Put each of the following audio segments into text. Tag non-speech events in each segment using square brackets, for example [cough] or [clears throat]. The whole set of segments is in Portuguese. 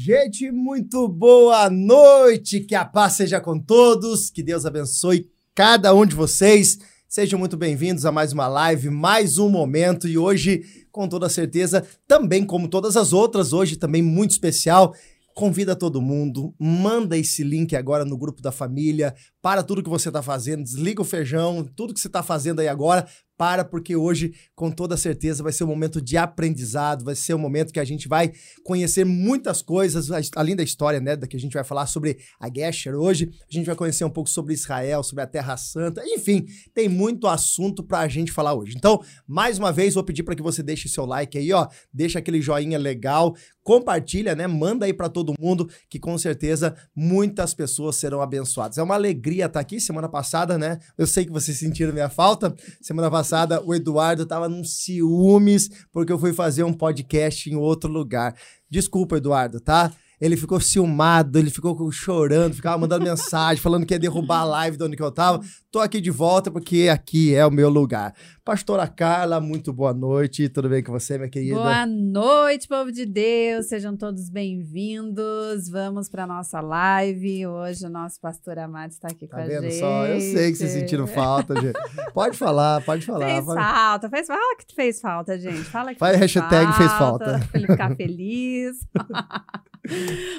Gente, muito boa noite. Que a paz seja com todos. Que Deus abençoe cada um de vocês. Sejam muito bem-vindos a mais uma live, mais um momento. E hoje, com toda certeza, também como todas as outras, hoje também muito especial. Convida todo mundo, manda esse link agora no grupo da família, para tudo que você está fazendo, desliga o feijão, tudo que você está fazendo aí agora, para, porque hoje, com toda certeza, vai ser um momento de aprendizado, vai ser um momento que a gente vai conhecer muitas coisas, além da história, né, da que a gente vai falar sobre a Gesher hoje, a gente vai conhecer um pouco sobre Israel, sobre a Terra Santa, enfim, tem muito assunto para a gente falar hoje. Então, mais uma vez, vou pedir para que você deixe seu like aí, ó, deixa aquele joinha legal, compartilha, né, manda aí para todo mundo, que com certeza muitas pessoas serão abençoadas. É uma alegria estar aqui, semana passada, né, eu sei que vocês sentiram minha falta, semana passada o Eduardo tava num ciúmes porque eu fui fazer um podcast em outro lugar. Desculpa, Eduardo, tá? Ele ficou ciumado, ele ficou chorando, ficava mandando [laughs] mensagem, falando que ia derrubar a live de onde que eu tava. Tô aqui de volta porque aqui é o meu lugar. Pastora Carla, muito boa noite. Tudo bem com você, minha querida? Boa noite, povo de Deus. Sejam todos bem-vindos. Vamos para nossa live. Hoje o nosso pastor Amado está aqui tá com a vendo gente. só? Eu sei que vocês sentiram falta, gente. Pode falar, pode falar. Fez pode... falta, fez falta. Fala que fez falta, gente. Fala que Faz fez hashtag falta, fez falta. Pra ele ficar feliz. [laughs]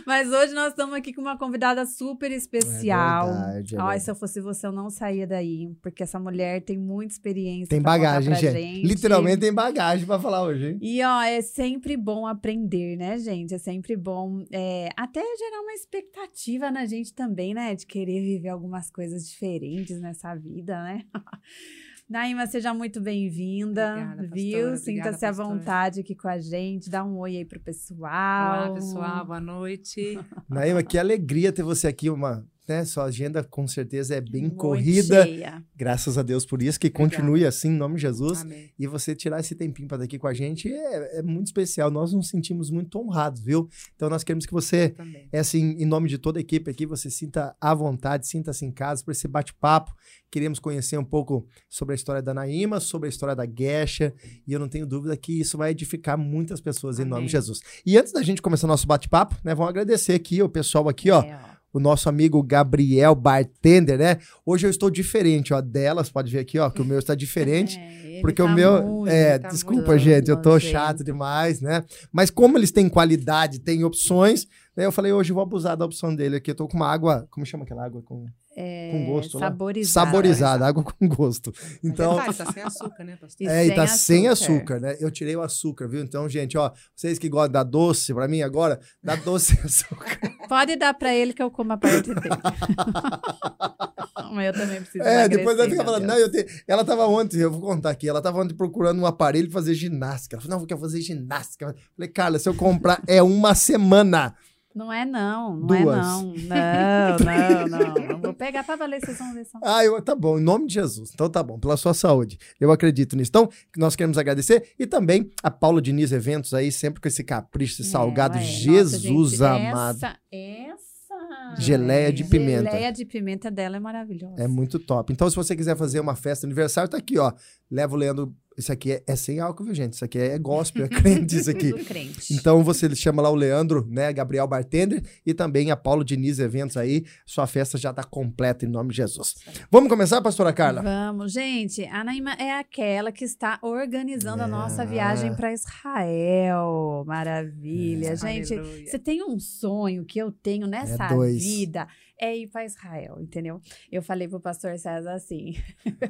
Mas hoje nós estamos aqui com uma convidada super especial. É verdade, é verdade. se eu fosse você, eu não saía daí, porque essa mulher tem muita experiência. Tem bagagem, pra gente. Literalmente tem bagagem pra falar hoje, hein? E ó, é sempre bom aprender, né, gente? É sempre bom é, até gerar uma expectativa na gente também, né? De querer viver algumas coisas diferentes nessa vida, né? [laughs] Naima, seja muito bem-vinda, Obrigada, viu? Sinta-se à vontade aqui com a gente. Dá um oi aí pro pessoal. Olá, pessoal, boa noite. [laughs] Naima, que alegria ter você aqui, uma, né, sua agenda com certeza é bem Muito corrida. cheia. Graças a Deus por isso, que Obrigada. continue assim, em nome de Jesus. Amém. E você tirar esse tempinho para estar aqui com a gente é, é muito especial. Nós nos sentimos muito honrados, viu? Então nós queremos que você, é assim, em nome de toda a equipe aqui, você sinta à vontade, sinta-se em casa para esse bate-papo. Queremos conhecer um pouco sobre a história da Naíma, sobre a história da Gesha, e eu não tenho dúvida que isso vai edificar muitas pessoas em nome de Amém. Jesus. E antes da gente começar nosso bate-papo, né, vamos agradecer aqui o pessoal aqui, ó, É, ó. O nosso amigo Gabriel Bartender, né? Hoje eu estou diferente, ó, delas, pode ver aqui, ó, que o meu está diferente. [laughs] É, Porque o tá meu. muito, é, tá desculpa, gente, eu tô chato demais, né? Mas como eles têm qualidade, têm opções, né? Eu falei, hoje eu vou abusar da opção dele aqui. Eu tô com uma água. Como chama aquela água? Com, É, com gosto, né? saborizada. saborizada, água com gosto. Então. Detalhe, tá [laughs] sem açúcar, né, pastor? E É, e tá sem açúcar. açúcar, né? Eu tirei o açúcar, viu? Então, gente, ó, vocês que gostam da doce pra mim agora, dá doce sem açúcar. [laughs] Pode dar pra ele que eu como a parte dele. Mas eu também preciso É, depois vai ficar meu falando, não, eu tenho... ela tava ontem, eu vou contar aqui, ela tava ontem procurando um aparelho pra fazer ginástica. Ela falou, não, eu quero fazer ginástica. Eu falei, Carla, se eu comprar, é uma semana. Não é não, não Duas. é não. [laughs] Não, não, não. Eu vou pegar pra valer, vocês vão ver só. Ah, eu, tá bom, em nome de Jesus. Então tá bom, pela sua saúde. Eu acredito nisso. Então, nós queremos agradecer. E também a Paula Diniz Eventos aí, sempre com esse capricho, esse salgado. É. Jesus Nossa, amado. Essa, essa Geleia de pimenta. Geleia de pimenta dela é maravilhosa. É muito top. Então, se você quiser fazer uma festa aniversário, tá aqui, ó. Leva o Leandro. Isso aqui é, é sem álcool, viu, gente? Isso aqui é gospel, é [laughs] crente isso aqui. Tudo crente. Então você chama lá o Leandro, né, Gabriel Bartender e também a Paulo Diniz Eventos aí. Sua festa já tá completa em nome de Jesus. Vamos começar, pastora Carla? Vamos, gente. A Naima é aquela que está organizando a nossa É. viagem para Israel. Maravilha, É. gente. Aleluia. Você tem um sonho que eu tenho nessa dois. vida é ir para Israel, entendeu? Eu falei pro pastor César assim.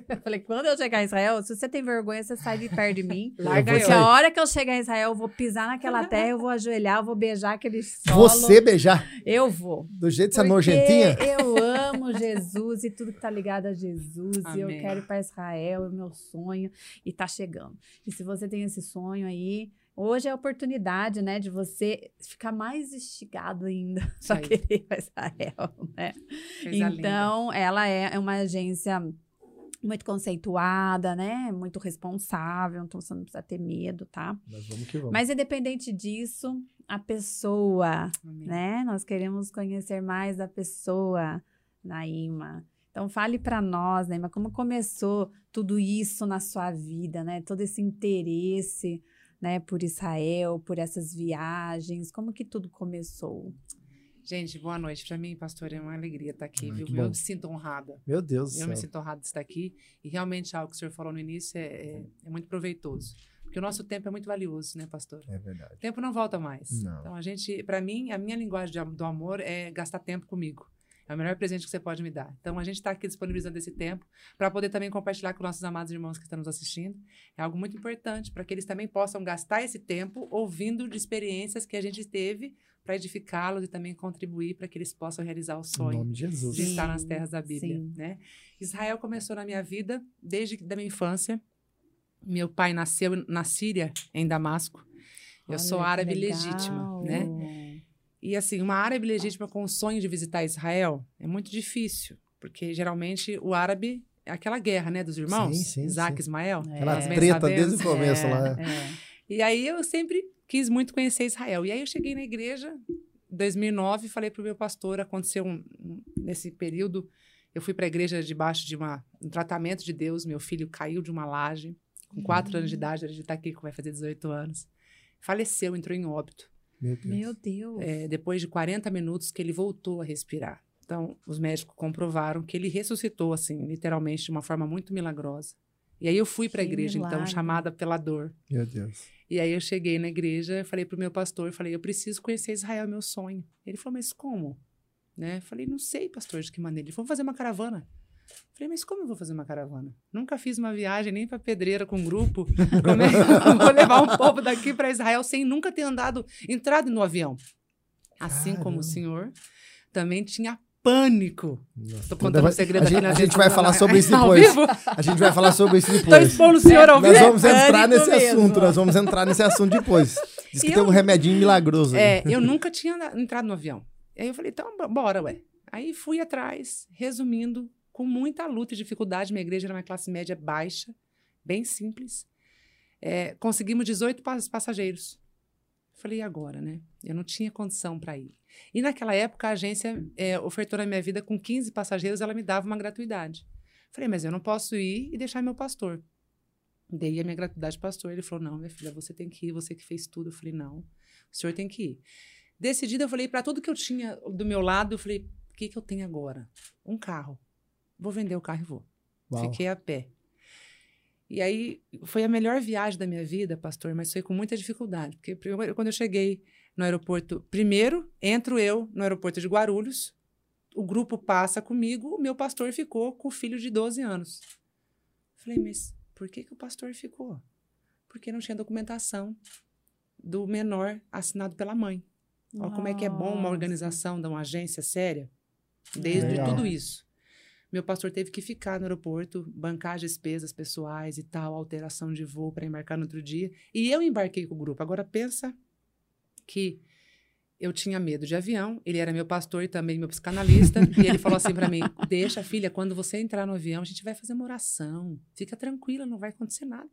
eu [laughs] falei, quando eu chegar em Israel, se você tem vergonha, você sai de perto de mim. [laughs] Larga vou Porque eu. a hora que eu chegar em Israel, eu vou pisar naquela terra, eu vou ajoelhar, eu vou beijar aquele solo. Você beijar Eu vou. do jeito dessa Porque nojentinha? Eu amo Jesus e tudo que tá ligado a Jesus. E eu Amém. quero ir para Israel, é o meu sonho e tá chegando. E se você tem esse sonho aí, hoje é a oportunidade, né, de você ficar mais instigado ainda [laughs] Isso aí. querer ir para Israel, né? Coisa linda. Então, ela é uma agência muito conceituada, né? Muito responsável, então você não precisa ter medo, tá? Mas vamos que vamos. Mas independente disso, a pessoa, Amém. né? Nós queremos conhecer mais da pessoa, Naima. Então fale para nós, Naima, como começou tudo isso na sua vida, né? Todo esse interesse né, por Israel, por essas viagens? Como que tudo começou? Gente, boa noite. Para mim, pastor, é uma alegria estar aqui, Ah, viu? Eu me sinto honrada. Meu Deus Eu me céu. sinto honrada de estar aqui. E realmente, algo que o senhor falou no início é, é- é muito proveitoso. Porque o nosso tempo é muito valioso, né, pastor? É verdade. O tempo não volta mais. Não. Então, a gente, para mim, a minha linguagem do amor é gastar tempo comigo. É o melhor presente que você pode me dar. Então, a gente está aqui disponibilizando esse tempo para poder também compartilhar com nossos amados irmãos que estão nos assistindo. É algo muito importante para que eles também possam gastar esse tempo ouvindo de experiências que a gente teve para edificá-los e também contribuir para que eles possam realizar o sonho nome de Jesus. de estar nas terras da Bíblia, sim. né? Israel começou na minha vida desde da minha infância. Meu pai nasceu na Síria, em Damasco. Eu Olha, sou árabe legítima, né? E assim, uma árabe legítima com o sonho de visitar Israel é muito difícil, porque geralmente o árabe é aquela guerra, né, dos irmãos, Sim, sim, Isaac e Ismael. Aquela nós bem treta desde o começo É, lá. é. E aí eu sempre quis muito conhecer Israel. E aí eu cheguei na igreja em 2009 e falei para o meu pastor, aconteceu um, um- nesse período, eu fui para a igreja debaixo de uma, um tratamento de Deus, meu filho caiu de uma laje, com quatro anos de idade, ele está aqui, vai fazer 18 anos. Faleceu, entrou em óbito. Meu Deus. Meu Deus. É, depois de 40 minutos que ele voltou a respirar. Então, os médicos comprovaram que ele ressuscitou, assim, literalmente, de uma forma muito milagrosa. E aí eu fui para a igreja, então, milagre. chamada pela dor. Meu Deus. E aí eu cheguei na igreja, falei pro meu pastor, falei, eu preciso conhecer Israel, é meu sonho. Ele falou, mas como? Né? Falei, não sei, pastor, de que maneira. Ele falou, vamos fazer uma caravana. Falei, mas como eu vou fazer uma caravana? Nunca fiz uma viagem nem para Pedreira com um grupo. Como é que eu vou levar um povo daqui para Israel sem nunca ter andado, entrado no avião? Assim como Caramba. o senhor também tinha pânico. Tô contando vai- um segredo a aqui gente, na a gente vai falar sobre isso depois. A gente vai falar sobre isso depois. expondo o senhor ao Nós vivo? vamos entrar nesse mesmo. assunto, nós vamos entrar nesse assunto depois. Diz que E tem um eu- remedinho milagroso aí. É, eu nunca tinha entrado no avião. Aí eu falei, então, bora, ué. Aí fui atrás, resumindo, com muita luta e dificuldade. Minha igreja era uma classe média baixa, bem simples. É, conseguimos 18 pas- passageiros. Falei, e agora, né? Eu não tinha condição para ir. E naquela época, a agência é, ofertou na minha vida com 15 passageiros, ela me dava uma gratuidade. Falei, mas eu não posso ir e deixar meu pastor. Dei a minha gratuidade ao pastor. Ele falou, não, minha filha, você tem que ir, você que fez tudo. Eu falei, não, o senhor tem que ir. Decidida, eu falei para tudo que eu tinha do meu lado, eu falei, o que, que eu tenho agora? Um carro. Vou vender o carro e vou. Uau. Fiquei a pé. E aí foi a melhor viagem da minha vida, pastor, mas foi com muita dificuldade. Porque primeiro, quando eu cheguei no aeroporto, primeiro entro eu no aeroporto de Guarulhos, o grupo passa comigo, o meu pastor ficou com o filho de 12 anos. Falei, mas por que, que o pastor ficou? Porque não tinha documentação do menor assinado pela mãe. Olha como é que é bom uma organização de uma agência séria, desde Legal. tudo isso. Meu pastor teve que ficar no aeroporto, bancar as despesas pessoais e tal, alteração de voo para embarcar no outro dia. E eu embarquei com o grupo. Agora pensa que eu tinha medo de avião, ele era meu pastor e também meu psicanalista, e ele falou assim para mim: [laughs] "Deixa, filha, quando você entrar no avião, a gente vai fazer uma oração. Fica tranquila, não vai acontecer nada.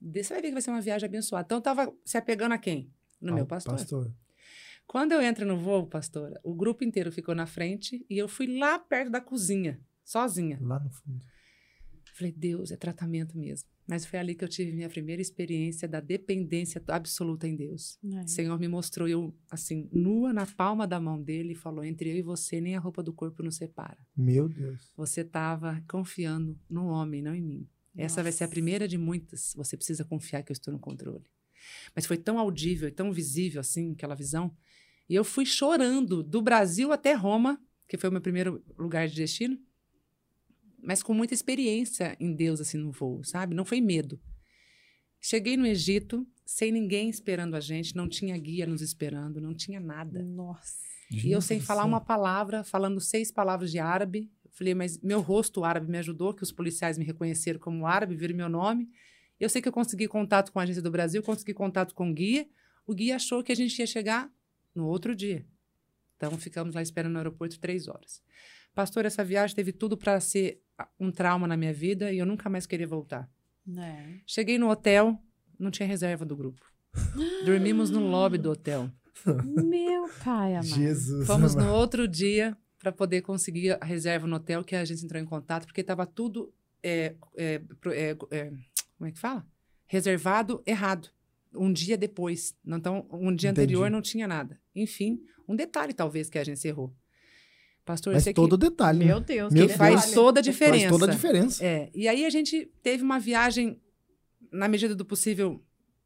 Você vai ver que vai ser uma viagem abençoada". Então eu tava se apegando a quem? No meu Ao pastor. Quando eu entro no voo, pastora, o grupo inteiro ficou na frente e eu fui lá perto da cozinha, sozinha. Lá no fundo. Falei, Deus, é tratamento mesmo. Mas foi ali que eu tive minha primeira experiência da dependência absoluta em Deus. É. O Senhor me mostrou eu, assim, nua na palma da mão dele e falou: entre eu e você, nem a roupa do corpo nos separa. Meu Deus. Você estava confiando no homem, não em mim. Essa vai ser a Nossa. primeira de muitas. Você precisa confiar que eu estou no controle. Mas foi tão audível e tão visível assim, aquela visão. E eu fui chorando do Brasil até Roma, que foi o meu primeiro lugar de destino, mas com muita experiência em Deus assim no voo, sabe? Não foi medo. Cheguei no Egito sem ninguém esperando a gente, não tinha guia nos esperando, não tinha nada. Nossa. E eu sem falar uma palavra, falando seis palavras de árabe. Eu Falei, mas meu rosto árabe me ajudou, que os policiais me reconheceram como árabe, viram meu nome. Eu sei que eu consegui contato com a agência do Brasil, consegui contato com o guia. O guia achou que a gente ia chegar no outro dia. Então ficamos lá esperando no aeroporto três horas. Pastor, essa viagem teve tudo para ser um trauma na minha vida e eu nunca mais queria voltar. É. Cheguei no hotel, não tinha reserva do grupo. Dormimos no lobby do hotel. Meu pai amado. Jesus. Fomos amado. no outro dia para poder conseguir a reserva no hotel, que a gente entrou em contato, porque estava tudo. é, é, é, é, como é que fala? Reservado errado. um dia depois. Então, um dia Entendi. anterior não tinha nada. Enfim, um detalhe talvez que a gente errou. Pastor, Mas você todo detalhe. né? Meu Deus, Meu que que faz toda a Faz diferença. toda a diferença. É, e aí a gente teve uma viagem, na medida do possível,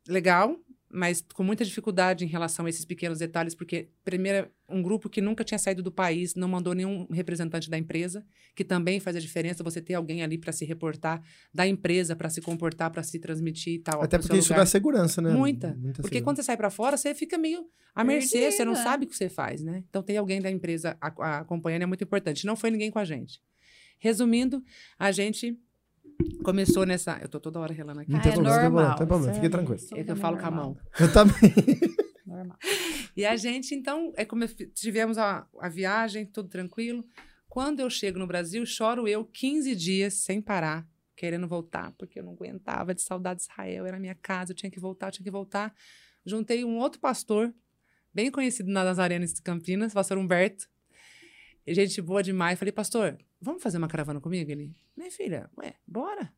legal, mas com muita dificuldade em relação a esses pequenos detalhes, porque, primeiro, um grupo que nunca tinha saído do país, não mandou nenhum representante da empresa, que também faz a diferença você ter alguém ali para se reportar da empresa, para se comportar, para se transmitir e tal. Até porque isso lugar. dá segurança, né? Muita. Porque quando você sai para fora, você fica meio à mercê, você não Perdida. sabe o que você faz, né? Então, ter alguém da empresa acompanhando é muito importante. Não foi ninguém com a gente. Resumindo, a gente começou nessa. Eu tô toda hora relando aqui. Não Ah, tem é problema, tem normal, não tem problema, fique é- tranquilo. É que eu falo com a normal. mão. Eu também. [laughs] Normal. E a gente, então, é como tivemos a, a viagem, tudo tranquilo. Quando eu chego no Brasil, choro eu 15 dias sem parar, querendo voltar, porque eu não aguentava de saudade de Israel, era minha casa, eu tinha que voltar, eu tinha que voltar. Juntei um outro pastor, bem conhecido nas arenas de Campinas, pastor Humberto. E gente boa demais. Falei, pastor, vamos fazer uma caravana comigo? Ele, minha filha, ué, bora.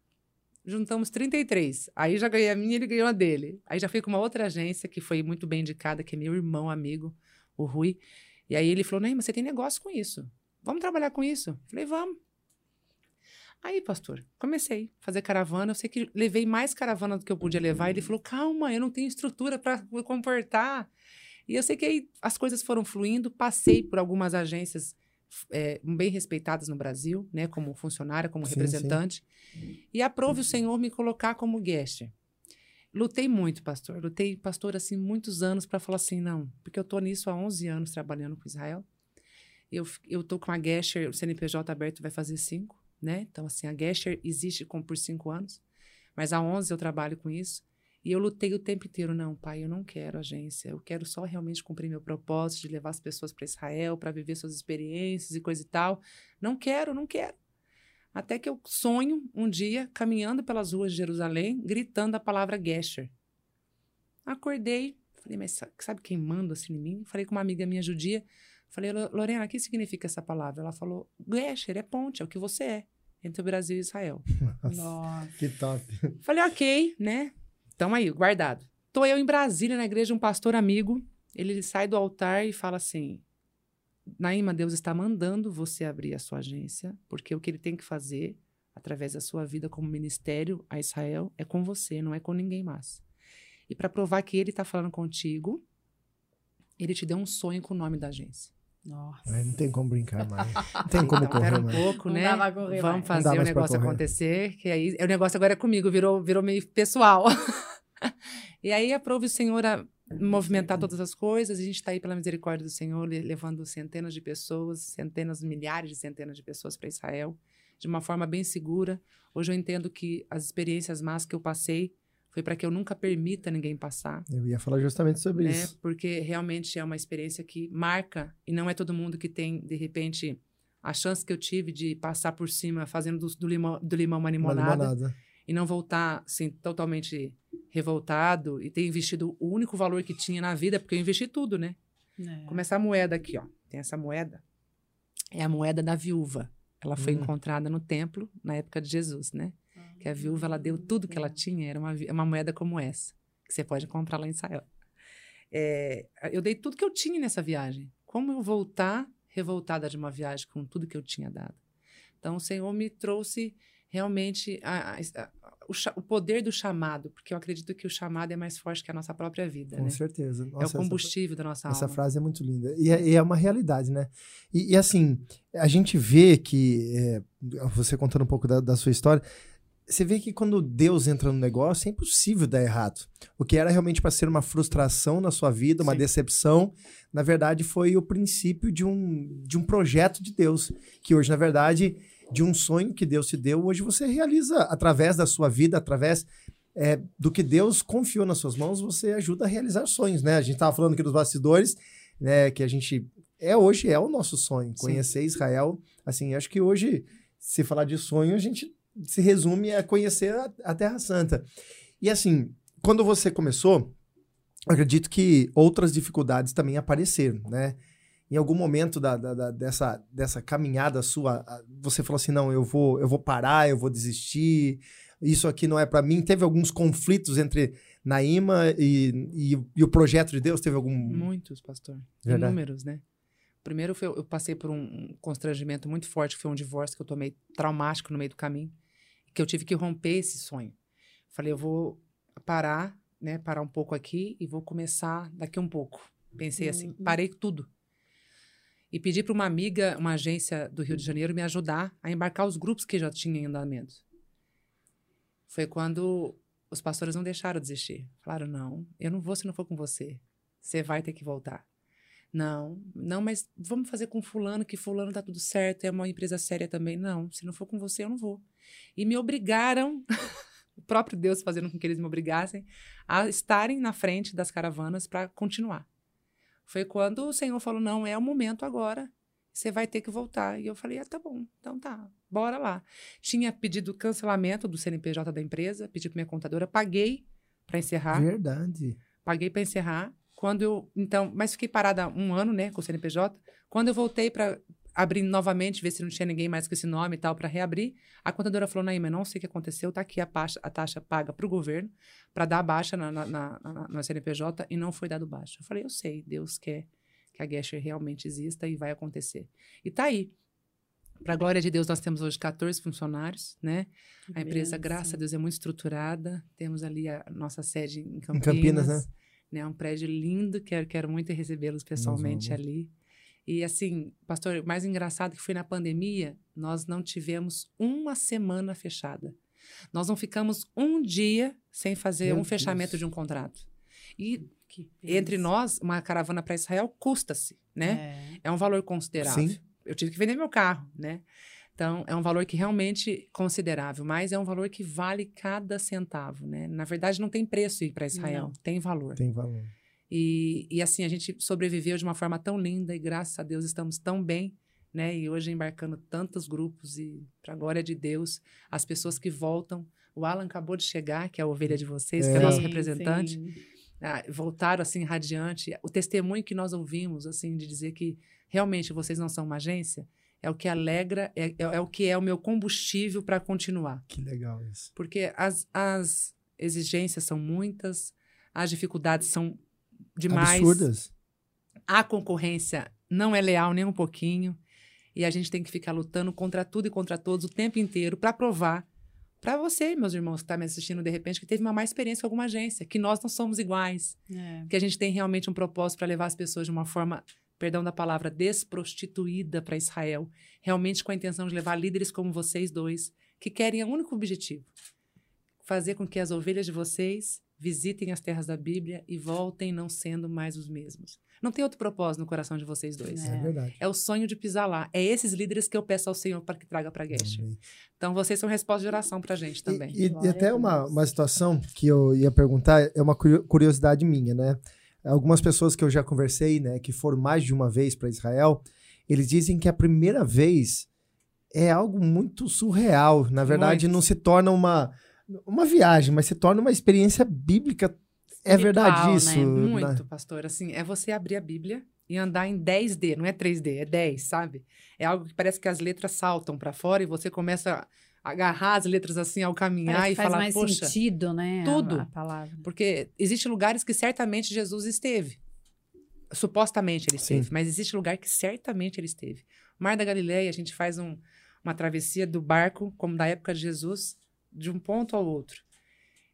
Juntamos 33. Aí já ganhei a minha, ele ganhou a dele. Aí já fui com uma outra agência que foi muito bem indicada, que é meu irmão, amigo, o Rui. E aí ele falou: Não, mas você tem negócio com isso. Vamos trabalhar com isso? Falei, vamos. Aí, pastor, comecei a fazer caravana. Eu sei que levei mais caravana do que eu podia levar. Ele falou: calma, eu não tenho estrutura para comportar. E eu sei que aí as coisas foram fluindo. Passei por algumas agências é, bem respeitadas no Brasil, né, como funcionária, como Sim, representante. E aprove o Senhor me colocar como guest. Lutei muito, pastor. Lutei, pastor, assim, muitos anos para falar assim, não, porque eu tô nisso há 11 anos trabalhando com Israel. Eu, eu tô com a Gesher, o CNPJ aberto vai fazer cinco, né? Então, assim, a Gesher existe como por cinco anos, mas há 11 eu trabalho com isso. E eu lutei o tempo inteiro, não, pai, eu não quero agência, eu quero só realmente cumprir meu propósito de levar as pessoas para Israel, para viver suas experiências e coisa e tal. Não quero, não quero. Até que eu sonho um dia caminhando pelas ruas de Jerusalém, gritando a palavra Gesher. Acordei, falei, mas sa- sabe quem manda assim em mim? Falei com uma amiga minha judia, falei, "Lo- Lorena, o que significa essa palavra? Ela falou, Gesher é ponte, é o que você é, entre o Brasil e Israel. [laughs] Nossa. Que top. Falei, ok, né? Tamo aí, guardado. Tô eu em Brasília, na igreja, um pastor amigo. Ele sai do altar e fala assim: Naíma, Deus está mandando você abrir a sua agência, porque o que ele tem que fazer, através da sua vida como ministério a Israel, é com você, não é com ninguém mais. E para provar que ele está falando contigo, ele te deu um sonho com o nome da agência. Nossa. Ai, Não tem como brincar mais. Não tem como Então, correr um mais. pouco, Não né? correr Vamos mais. Não dá fazer o negócio acontecer, que aí o negócio agora é comigo, virou, virou meio pessoal. [laughs] e aí aprove o Senhor a movimentar todas as coisas, a gente está aí pela misericórdia do Senhor, le- levando centenas de pessoas, centenas, milhares de centenas de pessoas para Israel, de uma forma bem segura. Hoje eu entendo que as experiências más que eu passei foi para que eu nunca permita ninguém passar Eu ia falar justamente sobre né? isso. Porque realmente é uma experiência que marca e não é todo mundo que tem, de repente, a chance que eu tive de passar por cima fazendo do, do limão, do limão uma Uma limonada limonada. e não voltar assim totalmente revoltado e ter investido o único valor que tinha na vida, porque eu investi tudo, né? É. Como essa moeda aqui, ó. Tem essa moeda. É a moeda da viúva. Ela foi Hum. encontrada no templo na época de Jesus, né? Que a viúva ela deu tudo que ela tinha, era uma, uma moeda como essa, que você pode comprar lá em Israel. É, eu dei tudo que eu tinha nessa viagem. Como eu voltar revoltada de uma viagem com tudo que eu tinha dado? Então, o Senhor me trouxe realmente a- a- a- o, o poder do chamado, porque eu acredito que o chamado é mais forte que a nossa própria vida, Com né? certeza. é o Nossa, essa- combustível da nossa Essa alma. frase é muito linda. E é, é uma realidade, né? E, e, assim, a gente vê que, é, você contando um pouco da, da sua história, você vê que quando Deus entra no negócio, é impossível dar errado. O que era realmente para ser uma frustração na sua vida, uma Sim. decepção, na verdade foi o princípio de um, de um projeto de Deus. Que hoje, na verdade, de um sonho que Deus te deu, hoje você realiza através da sua vida, através é, do que Deus confiou nas suas mãos, você ajuda a realizar sonhos, né? A gente estava falando aqui dos bastidores, né? Que a gente é hoje é o nosso sonho, Sim. conhecer Israel. Assim, acho que hoje, se falar de sonho, a gente se resume a conhecer a, a Terra Santa. E assim, quando você começou, acredito que outras dificuldades também apareceram, né? Em algum momento da, da- da- dessa, dessa caminhada sua, você falou assim, não, eu vou, eu vou parar, eu vou desistir, isso aqui não é para mim. Teve alguns conflitos entre na IMA e, e, e o projeto de Deus teve algum. Muitos, pastor. Verdade. Inúmeros, né? Primeiro, foi, eu passei por um constrangimento muito forte, que foi um divórcio que eu tomei traumático no meio do caminho, que eu tive que romper esse sonho. Falei, eu vou parar, né, parar um pouco aqui e vou começar daqui um pouco. Pensei assim, Uhum. parei tudo. E pedi para uma amiga, uma agência do Rio de Janeiro, me ajudar a embarcar os grupos que já tinham em andamento. Foi quando os pastores não deixaram desistir. Falaram: não, eu não vou se não for com você. Você vai ter que voltar. Não, não, mas vamos fazer com fulano, que fulano tá tudo certo, é uma empresa séria também. Não, se não for com você, eu não vou. E me obrigaram, [laughs] o próprio Deus fazendo com que eles me obrigassem, a estarem na frente das caravanas para continuar. Foi quando o Senhor falou: não, é o momento agora, você vai ter que voltar. E eu falei: ah, tá bom, então tá, bora lá. Tinha pedido cancelamento do CNPJ da empresa, pedi para minha contadora, paguei para encerrar Verdade. paguei para encerrar. Quando eu, então, mas fiquei parada um ano, né, com o CNPJ. Quando eu voltei para abrir novamente, ver se não tinha ninguém mais com esse nome e tal, para reabrir, a contadora falou: Naíma, não sei o que aconteceu, tá aqui a, taxa, a taxa paga para o governo, para dar baixa na, na, na, na- na CNPJ e não foi dado baixa. Eu falei: eu sei, Deus quer que a Gesher realmente exista e vai acontecer. E tá aí. Para a glória de Deus, nós temos hoje 14 funcionários, né? A empresa, graças a Deus, é muito estruturada. Temos ali a nossa sede em Campinas. Campinas, né? Né? Um prédio lindo, quero, quero muito recebê-los pessoalmente ali. E assim, pastor, o mais engraçado que foi na pandemia, nós não tivemos uma semana fechada. Nós não ficamos um dia sem fazer Meu um fechamento Deus. de um contrato. E Que entre nós, uma caravana para Israel custa-se, né? É. É um valor considerável. Sim. Eu tive que vender meu carro, né? Então, é um valor que realmente considerável, mas é um valor que vale cada centavo, né? Na verdade, não tem preço ir para Israel, Não. tem valor. Tem valor. E, e assim, a gente sobreviveu de uma forma tão linda e graças a Deus estamos tão bem, né? E hoje embarcando tantos grupos e, para a glória de Deus, as pessoas que voltam. O Alan acabou de chegar, que é a ovelha de vocês, que é É. nosso Sim, representante sim. ah, voltaram assim radiante. O testemunho que nós ouvimos, assim, de dizer que realmente vocês não são uma agência, é o que alegra, é, é, é o que é o meu combustível para continuar. Que legal isso. Porque as, as exigências são muitas, as dificuldades são demais. Absurdas. A concorrência não é leal nem um pouquinho. E a gente tem que ficar lutando contra tudo e contra todos o tempo inteiro para provar para você, meus irmãos que estão me assistindo de repente, que teve uma má experiência com alguma agência, que nós não somos iguais É. que a gente tem realmente um propósito para levar as pessoas de uma forma, perdão da palavra, desprostituída para Israel, realmente com a intenção de levar líderes como vocês dois, que querem um único objetivo: fazer com que as ovelhas de vocês visitem as terras da Bíblia e voltem não sendo mais os mesmos. Não tem outro propósito no coração de vocês dois. É, É. verdade. É o sonho de pisar lá. É esses líderes que eu peço ao Senhor para que traga para Guest. Então vocês são resposta de oração para a gente também. E, e- e até uma, uma situação que eu ia perguntar, é uma curio- curiosidade minha, né? Algumas pessoas que eu já conversei, né, que foram mais de uma vez para Israel, eles dizem que a primeira vez é algo muito surreal. Na verdade, Muito. não se torna uma, uma viagem, mas se torna uma experiência bíblica. É verdade Espiritual, isso? né? né? Muito, pastor. Assim, é você abrir a Bíblia e andar em 10D, não é 3D, é 10, sabe? É algo que parece que as letras saltam para fora e você começa agarrar as letras assim ao caminhar Parece e faz falar, mais poxa, sentido, né? a- tudo. A, palavra. porque existem lugares que certamente Jesus esteve. Supostamente ele Sim. esteve, mas existe lugar que certamente ele esteve. Mar da Galileia, a gente faz um- uma travessia do barco, como da época de Jesus, de um ponto ao outro.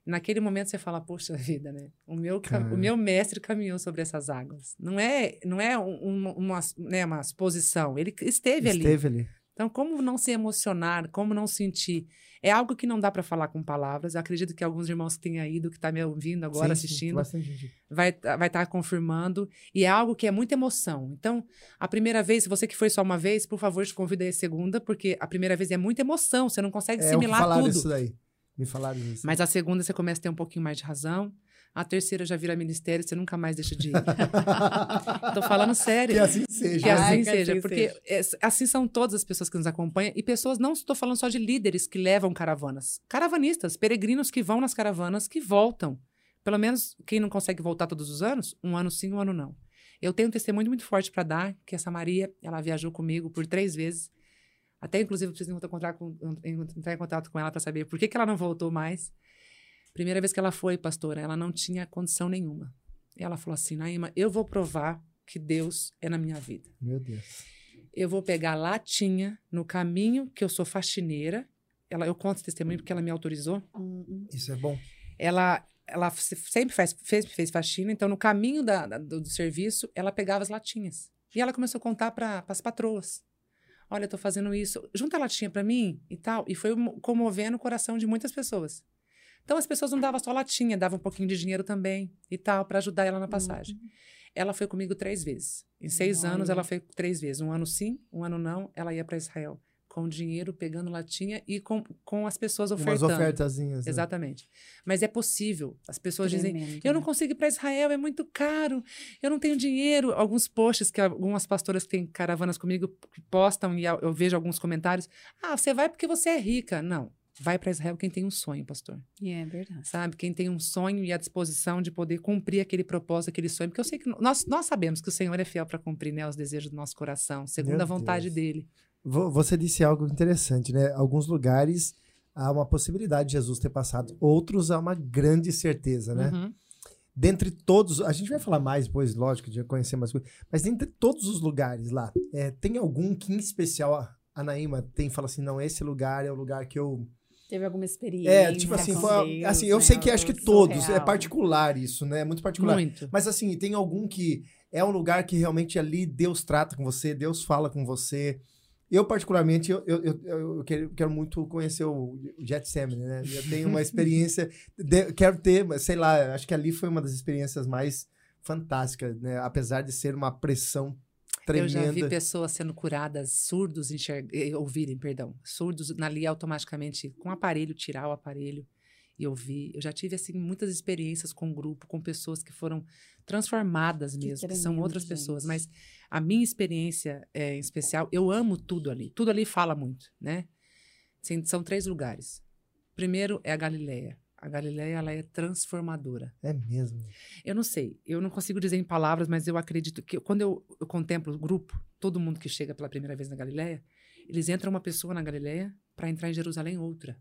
Naquele momento você fala, poxa vida, né? O meu, o meu mestre caminhou sobre essas águas. Não é, não é um- uma, uma, né, uma suposição. Ele esteve ali. Esteve ali. Então, como não se emocionar, como não sentir? É algo que não dá para falar com palavras. Eu acredito que alguns irmãos que têm ido, que estão me ouvindo agora, Sim, sim, assistindo, bastante gente. vai vai estar confirmando. E é algo que é muita emoção. Então, a primeira vez, se você que foi só uma vez, por favor, te convido aí a segunda, porque a primeira vez é muita emoção. Você não consegue É, assimilar falaram tudo. isso daí. Me falaram isso. Mas a segunda você começa a ter um pouquinho mais de razão. A terceira já vira ministério, você nunca mais deixa de ir. [laughs] Tô falando sério. que assim seja. Que assim Ai, que seja, assim porque seja. é, assim são todas as pessoas que nos acompanham e pessoas, não estou falando só de líderes que levam caravanas, caravanistas, peregrinos que vão nas caravanas, que voltam. Pelo menos quem não consegue voltar todos os anos, um ano sim, um ano não. Eu tenho um testemunho muito forte para dar, que essa Maria, ela viajou comigo por três vezes. Até, inclusive, eu preciso encontrar, com, entrar em contato com ela para saber por que, que ela não voltou mais. Primeira vez que ela foi, pastora, ela não tinha condição nenhuma. E ela falou assim: Naima, eu vou provar que Deus é na minha vida. Meu Deus. Eu vou pegar latinha no caminho que eu sou faxineira. Ela, eu conto esse testemunho porque ela me autorizou. Isso é bom. Ela, ela se- sempre faz, fez, fez faxina, então no caminho da- da- do, do serviço, ela pegava as latinhas. E ela começou a contar para as patroas. Olha, eu tô fazendo isso. Junta a latinha para mim e tal. E foi mo- comovendo o coração de muitas pessoas. Então as pessoas não davam só latinha, davam um pouquinho de dinheiro também e tal, para ajudar ela na passagem. Ela foi comigo três vezes. Em seis Olha. anos, ela foi três vezes. Um ano sim, um ano não. Ela ia para Israel com dinheiro, pegando latinha e com, com as pessoas Umas ofertando. ofertazinhas. né? Exatamente. Mas é possível. As pessoas dizem, tremendo, eu não né? consigo ir para Israel, é muito caro, eu não tenho dinheiro. Alguns posts que algumas pastoras que têm caravanas comigo postam e eu vejo alguns comentários. Ah, você vai porque você é rica. Não. Vai para Israel quem tem um sonho, pastor. E é verdade. Sabe? Quem tem um sonho e a disposição de poder cumprir aquele propósito, aquele sonho. Porque eu sei que nós, nós sabemos que o Senhor é fiel para cumprir né, os desejos do nosso coração, segundo Meu a vontade Deus. dele. Vo- Você disse algo interessante, né? Alguns lugares há uma possibilidade de Jesus ter passado, outros há uma grande certeza, né? Uhum. Dentre todos, a gente vai falar mais depois, lógico, de conhecer mais coisas, mas dentre todos os lugares lá, é, tem algum que em especial a, a Naíma tem, fala assim, não, esse lugar é o lugar que eu... Teve alguma experiência? É, tipo assim, foi, assim, eu né? sei que acho que todos, é surreal. particular isso, né? É muito particular. Muito. Mas assim, tem algum que é um lugar que realmente ali Deus trata com você, Deus fala com você. Eu, particularmente, eu, eu, eu, quero, quero muito conhecer o Getsemane, né? Eu tenho uma [laughs] experiência, de- quero ter, mas sei lá, acho que ali foi uma das experiências mais fantásticas, né? Apesar de ser uma pressão Eu já vi tremenda. pessoas sendo curadas, surdos enxerg... eh, ouvirem, perdão, surdos ali automaticamente com o aparelho, tirar o aparelho e ouvir. Eu já tive assim muitas experiências com grupo, com pessoas que foram transformadas Que mesmo, que são tremendo, outras pessoas. gente. Mas a minha experiência é, em especial, eu amo tudo ali. Tudo ali fala muito, né? Assim, são três lugares. Primeiro é a Galileia. A Galileia ela é transformadora. É mesmo. Eu não sei, eu não consigo dizer em palavras, mas eu acredito que quando eu, eu contemplo o grupo, todo mundo que chega pela primeira vez na Galileia, eles entram uma pessoa na Galileia para entrar em Jerusalém outra.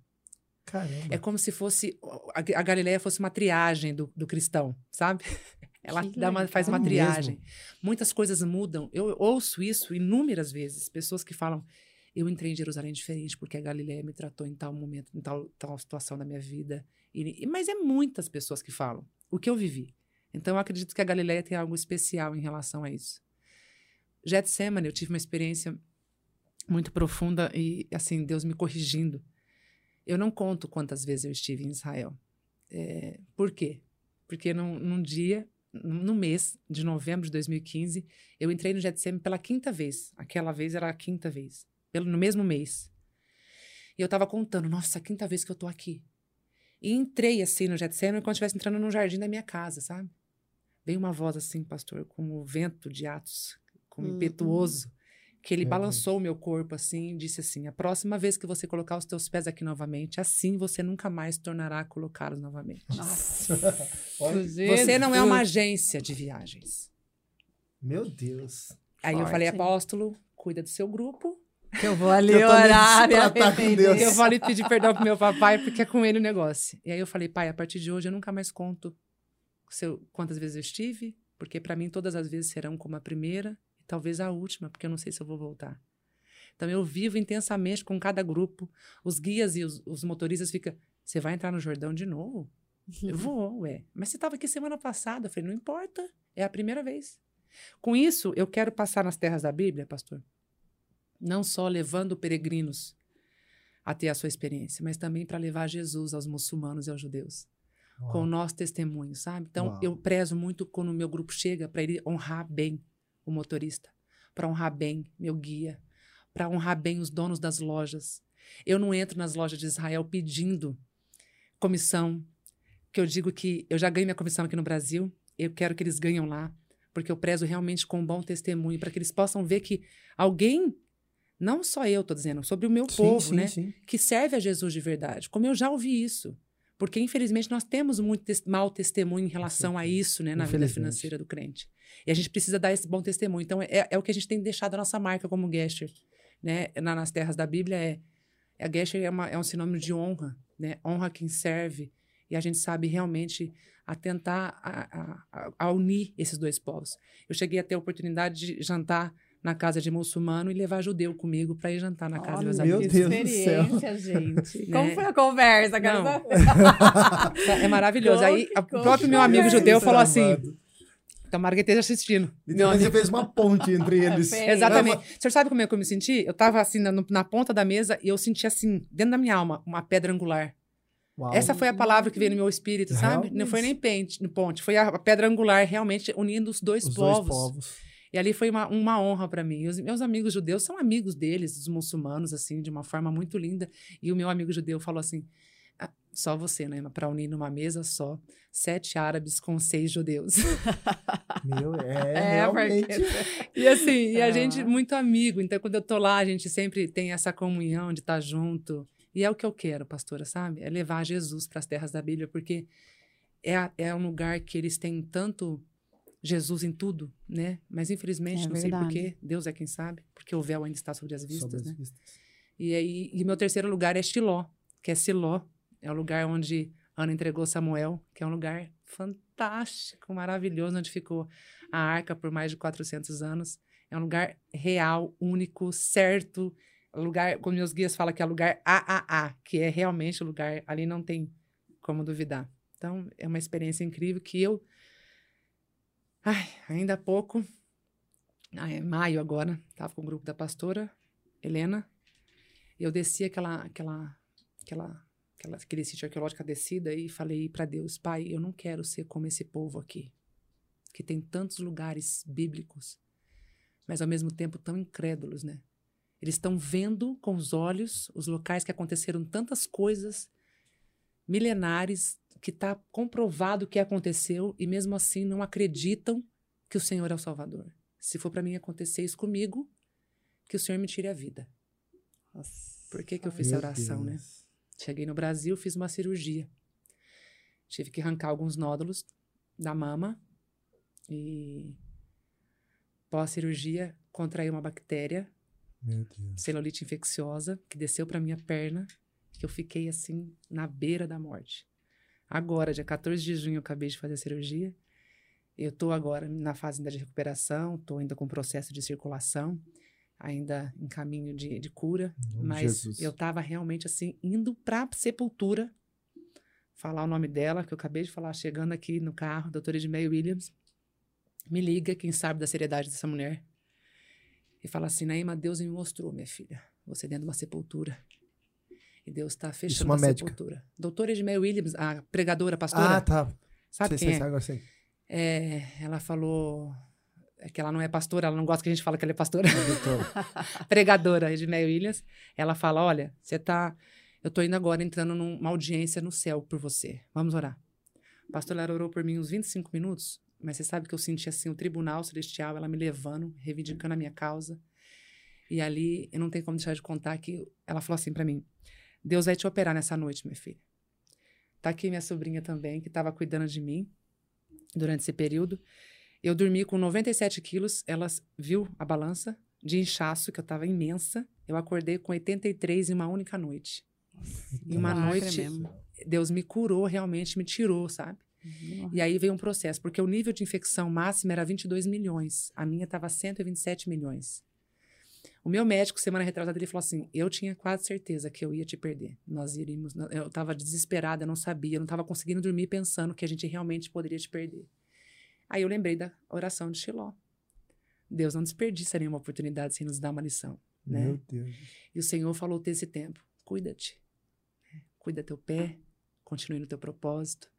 Caramba. É como se fosse a, a Galileia fosse uma triagem do, do cristão, sabe? [laughs] Ela dá uma, faz uma triagem. Muitas coisas mudam. Eu ouço isso inúmeras vezes, pessoas que falam eu entrei em Jerusalém diferente porque a Galileia me tratou em tal momento, em tal, tal situação da minha vida. E, mas é muitas pessoas que falam o que eu vivi. Então eu acredito que a Galileia tem algo especial em relação a isso. Getsemane, eu tive uma experiência muito profunda e assim Deus me corrigindo. Eu não conto quantas vezes eu estive em Israel. É, por quê? Porque num, num dia, no mês de novembro de 2015, eu entrei no Getsemane pela quinta vez. Aquela vez era a quinta vez. Pelo, no mesmo mês. E eu tava contando, nossa, a quinta vez que eu tô aqui. E entrei assim no Getsemane como se estivesse entrando no jardim da minha casa, sabe? Veio uma voz assim, pastor, como o vento de Atos, como Hum, impetuoso, que ele Meu balançou o meu corpo assim e disse assim: A próxima vez que você colocar os teus pés aqui novamente, assim você nunca mais tornará a colocá-los novamente. Nossa. [laughs] Você não é uma agência de viagens. Meu Deus. Aí eu falei, Forte. apóstolo, cuida do seu grupo. Que eu vou ali Eu orar. Eu vou ali pedir perdão pro meu papai, porque é com ele o negócio. E aí eu falei, pai, a partir de hoje eu nunca mais conto se eu- quantas vezes eu estive, porque para mim todas as vezes serão como a primeira talvez a última, porque eu não sei se eu vou voltar. Então eu vivo intensamente com cada grupo. Os guias e os, os motoristas ficam, você vai entrar no Jordão de novo? Eu [laughs] vou, ué. Mas você estava aqui semana passada. Eu falei, não importa, é a primeira vez. Com isso, eu quero passar nas terras da Bíblia, pastor, não só levando peregrinos a ter a sua experiência, mas também para levar Jesus aos muçulmanos e aos judeus, com o nosso testemunho, sabe? Então, Uau. eu prezo muito quando o meu grupo chega para ele honrar bem o motorista, para honrar bem meu guia, para honrar bem os donos das lojas. Eu não entro nas lojas de Israel pedindo comissão, que eu digo que eu já ganhei minha comissão aqui no Brasil, eu quero que eles ganhem lá, porque eu prezo realmente com um bom testemunho, para que eles possam ver que alguém, não só eu estou dizendo, sobre o meu Sim, povo, sim, né? sim. que serve a Jesus de verdade. Como eu já ouvi isso. Porque, infelizmente, nós temos muito tes mau testemunho em relação a certeza. isso, né, na vida financeira do crente. E a gente precisa dar esse bom testemunho. Então, é, é o que a gente tem deixado a nossa marca como Gesher, né, na- nas terras da Bíblia. É, a Gesher é, uma- é um sinônimo de honra, né? Honra quem serve E a gente sabe realmente atentar a, a, a unir esses dois povos. Eu cheguei a ter a oportunidade de jantar na casa de muçulmano e levar judeu comigo para ir jantar na casa Olha, dos meus meu amigos. Deus do experiência, gente. Né? Como foi a conversa? Saber. [laughs] É maravilhoso. Como Aí o próprio meu amigo judeu falou assim: tomara que esteja assistindo. Meu amigo. você fez uma ponte entre eles. Fez. Exatamente. O senhor sabe como é que eu me senti? Eu tava assim na, na ponta da mesa e eu senti assim, dentro da minha alma, uma pedra angular. Uau. Essa foi a palavra que veio no meu espírito, sabe? Não foi nem pente, no ponte, foi a pedra angular realmente unindo os dois, Os povos. dois povos. E ali foi uma, uma honra para mim. E os meus amigos judeus são amigos deles, os muçulmanos, assim, de uma forma muito linda. E o meu amigo judeu falou assim: "Ah, só você, né? Para unir numa mesa só, sete árabes com seis judeus. [laughs] Meu, é, [laughs] É, realmente. porque... E assim, e a Ah. gente muito amigo. Então, quando eu tô lá, a gente sempre tem essa comunhão de estar junto. E é o que eu quero, pastora, sabe? É levar Jesus para as terras da Bíblia, porque é, é um lugar que eles têm tanto Jesus em tudo, né? Mas infelizmente, É não sei verdade. porquê, Deus é quem sabe, porque o véu ainda está sobre as vistas, Sobre as né? vistas. E aí, e meu terceiro lugar é Shiló, que é Siló. É o lugar onde Ana entregou Samuel, que é um lugar fantástico, maravilhoso, onde ficou a arca por mais de 400 anos. É um lugar real, único, certo. Lugar, como meus guias falam, que é lugar AAA, que é realmente o lugar, ali não tem como duvidar. Então, é uma experiência incrível que eu. Ai, ainda há pouco, ah, é maio agora, estava com o grupo da pastora Helena, e eu desci aquela, aquela, aquela, aquela, aquele sítio arqueológico, descida, e falei para Deus, Pai, eu não quero ser como esse povo aqui, que tem tantos lugares bíblicos, mas ao mesmo tempo tão incrédulos, né? Eles estão vendo com os olhos os locais que aconteceram tantas coisas milenares que está comprovado o que aconteceu e mesmo assim não acreditam que o Senhor é o Salvador. Se for para mim acontecer isso comigo, que o Senhor me tire a vida. Por que, que eu fiz essa oração, né? Deus. Cheguei no Brasil, fiz uma cirurgia. Tive que arrancar alguns nódulos da mama e pós-cirurgia contraí uma bactéria, Meu Deus. celulite infecciosa, que desceu para minha perna, que eu fiquei assim na beira da morte. Agora, dia 14 de junho, eu acabei de fazer a cirurgia. Eu estou agora na fase ainda de recuperação, estou ainda com processo de circulação, ainda em caminho de, de cura. Mas Jesus. eu estava realmente assim, indo para sepultura, falar o nome dela, que eu acabei de falar, chegando aqui no carro, doutora Edmeia Williams, me liga, quem sabe da seriedade dessa mulher, e fala assim, Naima, Deus me mostrou, minha filha, você dentro de uma sepultura. E Deus está fechando uma a médica. sepultura. Doutora Edmeia Williams, a pregadora, a pastora, Ah, tá. sabe sei, quem sei, é? agora sei. É, Ela falou é que ela não é pastora, ela não gosta que a gente fale que ela é pastora. [laughs] Pregadora Edmeia Williams, ela fala: Olha, você tá. Eu tô indo agora entrando numa audiência no céu por você. Vamos orar. A pastora orou por mim uns 25 minutos, mas você sabe que eu senti assim o tribunal celestial, ela me levando, reivindicando a minha causa. E ali, eu não tenho como deixar de contar que ela falou assim para mim: Deus vai te operar nessa noite, minha filha. Tá aqui minha sobrinha também, que estava cuidando de mim durante esse período. Eu dormi com 97 quilos, ela viu a balança de inchaço, que eu estava imensa. Eu acordei com 83 em uma única noite. Em uma Milagre noite, mesmo. Deus me curou, realmente me tirou, sabe? E aí veio um processo, porque o nível de infecção máxima era 22 milhões. A minha estava 127 milhões. O meu médico, semana retrasada, ele falou assim: eu tinha quase certeza que eu ia te perder. Nós iríamos. Eu estava desesperada, eu não sabia, eu não estava conseguindo dormir pensando que a gente realmente poderia te perder. Aí eu lembrei da oração de Shiló. Deus não desperdiça nenhuma oportunidade sem nos dar uma lição. Né? Meu Deus. E o Senhor falou desse tempo: cuida-te. né? Cuida teu pé, continue no teu propósito,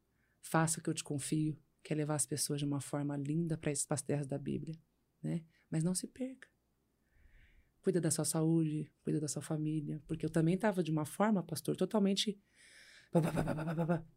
faça o que eu te confio, que é levar as pessoas de uma forma linda para as terras da Bíblia. Né? Mas não se perca. Cuida da sua saúde, cuida da sua família, porque eu também estava de uma forma, pastor, totalmente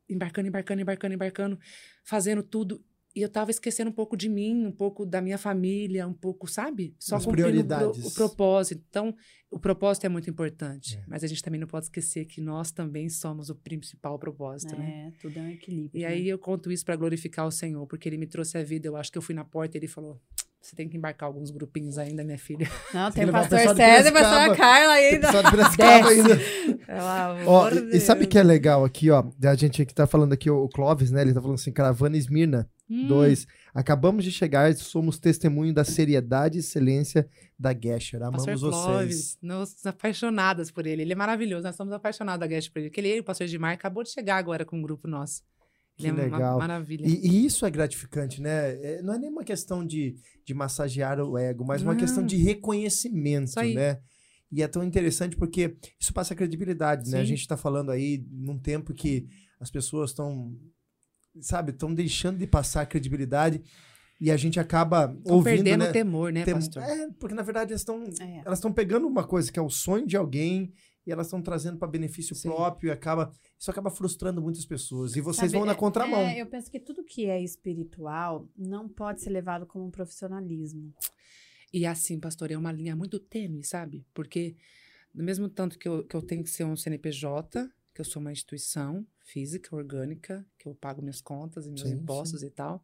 embarcando, embarcando, embarcando, embarcando, fazendo tudo. E eu estava esquecendo um pouco de mim, um pouco da minha família, um pouco, sabe? Só As cumprindo o prioridades. o propósito. Então, o propósito é muito importante, É. mas a gente também não pode esquecer que nós também somos o principal propósito, né? É, tudo é um equilíbrio. E né? aí eu conto isso para glorificar o Senhor, porque ele me trouxe a vida. Eu acho que eu fui na porta e ele falou: "Você tem que embarcar alguns grupinhos ainda, minha filha". Não, Tem tem o pastor César e pastora Carla Tem ainda. de Piracicaba ainda. Ó, e, e sabe o que é legal aqui, ó? A gente que tá falando aqui, o Clóvis, né? Ele tá falando assim, caravana Esmirna. Hum, Dois. Acabamos de chegar, somos testemunho da seriedade e excelência da Gesher. Pastor Amamos vocês. Clóvis, nós apaixonadas por ele. Ele é maravilhoso, nós somos apaixonados da Guest por ele. Porque ele, o pastor Edmar, acabou de chegar agora com um grupo nosso. Que é legal. maravilha. E, e isso é gratificante, né? É, não é nem uma questão de, de massagear o ego, mas uma Não. questão de reconhecimento, Isso aí. né? E é tão interessante porque isso passa credibilidade, né? A Sim. gente tá falando aí num tempo que as pessoas estão, sabe, estão deixando de passar credibilidade e a gente acaba Tão ouvindo, perdendo né? o temor, né, tem- pastor? É, porque na verdade elas estão É. elas estão pegando uma coisa que é o sonho de alguém e elas estão trazendo para benefício Sim. próprio e acaba isso acaba frustrando muitas pessoas. E vocês Sabe, vão na é- contramão. É, eu penso que tudo que é espiritual não pode ser levado como um profissionalismo. E assim, pastor, é uma linha muito tênue, sabe? Porque, do mesmo tanto que eu, que eu tenho que ser um CNPJ, que eu sou uma instituição física, orgânica, que eu pago minhas contas e meus Sim, impostos e tal,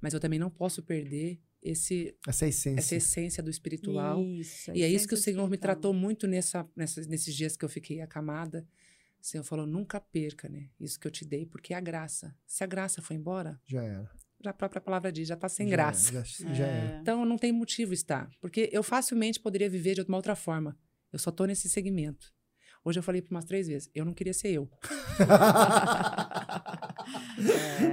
mas eu também não posso perder esse, Essa é a essência. essa essência do espiritual. Isso, a E é isso que o Senhor me tratou muito nessa, nessas- nesses dias que eu fiquei acamada. O Senhor falou: nunca perca, né? Isso que eu te dei, porque é a graça. Se a graça foi embora, Já era. a própria palavra diz, já tá sem Já graça. era, Já, já era. É. Então não tem motivo estar. Porque eu facilmente poderia viver de uma outra forma. Eu só tô nesse segmento. Hoje eu falei por umas três vezes: eu não queria ser eu. [laughs] [laughs]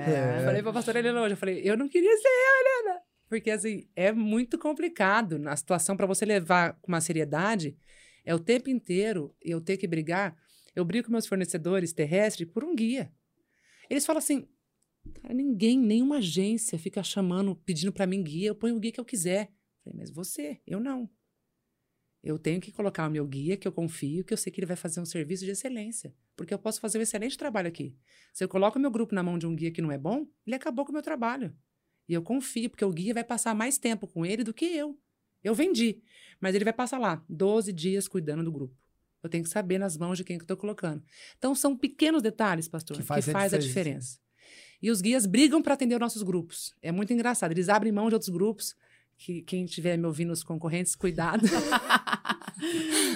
É. Eu falei pra pastora Helena hoje, eu falei, eu não queria ser eu, Helena. Porque, assim, é muito complicado na situação para você levar com uma seriedade. É o tempo inteiro eu ter que brigar. Eu brigo com meus fornecedores terrestres por um guia. Eles falam assim, ninguém, nenhuma agência fica chamando, pedindo para mim guia, eu ponho o guia que eu quiser. Eu falei, mas você, eu não. Eu tenho que colocar o meu guia, que eu confio, que eu sei que ele vai fazer um serviço de excelência. Porque eu posso fazer um excelente trabalho aqui. Se eu coloco o meu grupo na mão de um guia que não é bom, ele acabou com o meu trabalho. E eu confio, porque o guia vai passar mais tempo com ele do que eu. Eu vendi, mas ele vai passar lá 12 dias cuidando do grupo. Eu tenho que saber nas mãos de quem que eu estou colocando. Então, são pequenos detalhes, pastor, Que que faz faz, a a diferença. E os guias brigam para atender os nossos grupos. É muito engraçado. Eles abrem mão de outros grupos. Que quem estiver me ouvindo, os concorrentes, cuidado. [laughs]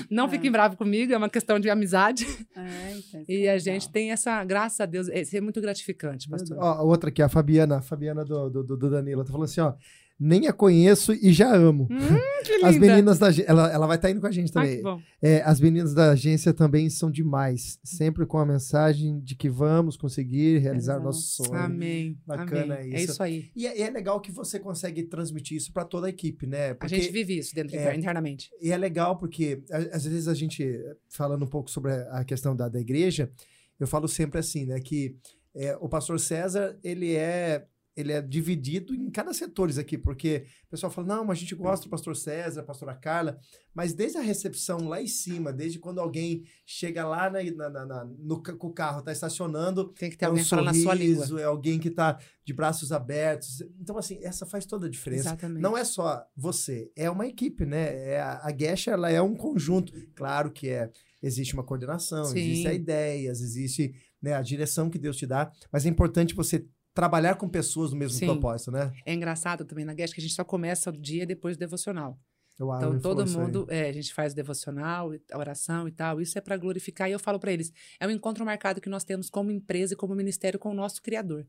Não fiquem bravos comigo, é uma questão de amizade. É, então, E é a legal. gente tem essa, graças a Deus, isso é muito gratificante, pastor. Ó, a outra aqui, a Fabiana, a Fabiana do, do, do Danilo, tá falando assim, ó. Nem a conheço e já amo. Hum, [laughs] que linda. As meninas da. Ela, ela vai estar indo com a gente Ah, também. bom. É, as meninas da agência também são demais. Sempre com a mensagem de que vamos conseguir realizar o nosso sonho. Amém. Bacana Amém. isso. É isso aí. E é, é legal que você consegue transmitir isso para toda a equipe, né? A Porque, gente vive isso dentro é, internamente. E é legal porque, a- às vezes, a gente, falando um pouco sobre a questão da, da igreja, eu falo sempre assim, né? Que é, o pastor César, ele é. Ele é dividido em cada setores aqui, porque o pessoal fala, não, mas a gente gosta do pastor César, pastora Carla, mas desde a recepção lá em cima, desde quando alguém chega lá na, na- na- no, com o carro, tá estacionando, Tem que ter é um alguém falando na sua língua. sorriso, é alguém que tá de braços abertos. Então, assim, essa faz toda a diferença. Exatamente. Não é só você, é uma equipe, né? É a, a Gesha, ela é um conjunto. Claro que é, existe uma coordenação, Sim. existem ideias, existe né, a direção que Deus te dá, mas é importante você trabalhar com pessoas no mesmo Sim. propósito, né? É engraçado também na Guest que a gente só começa o dia depois do devocional. Aaron Então todo mundo, é, a gente faz o devocional, a oração e tal. Isso é para glorificar. E eu falo para eles, é um encontro marcado que nós temos como empresa e como ministério com o nosso criador,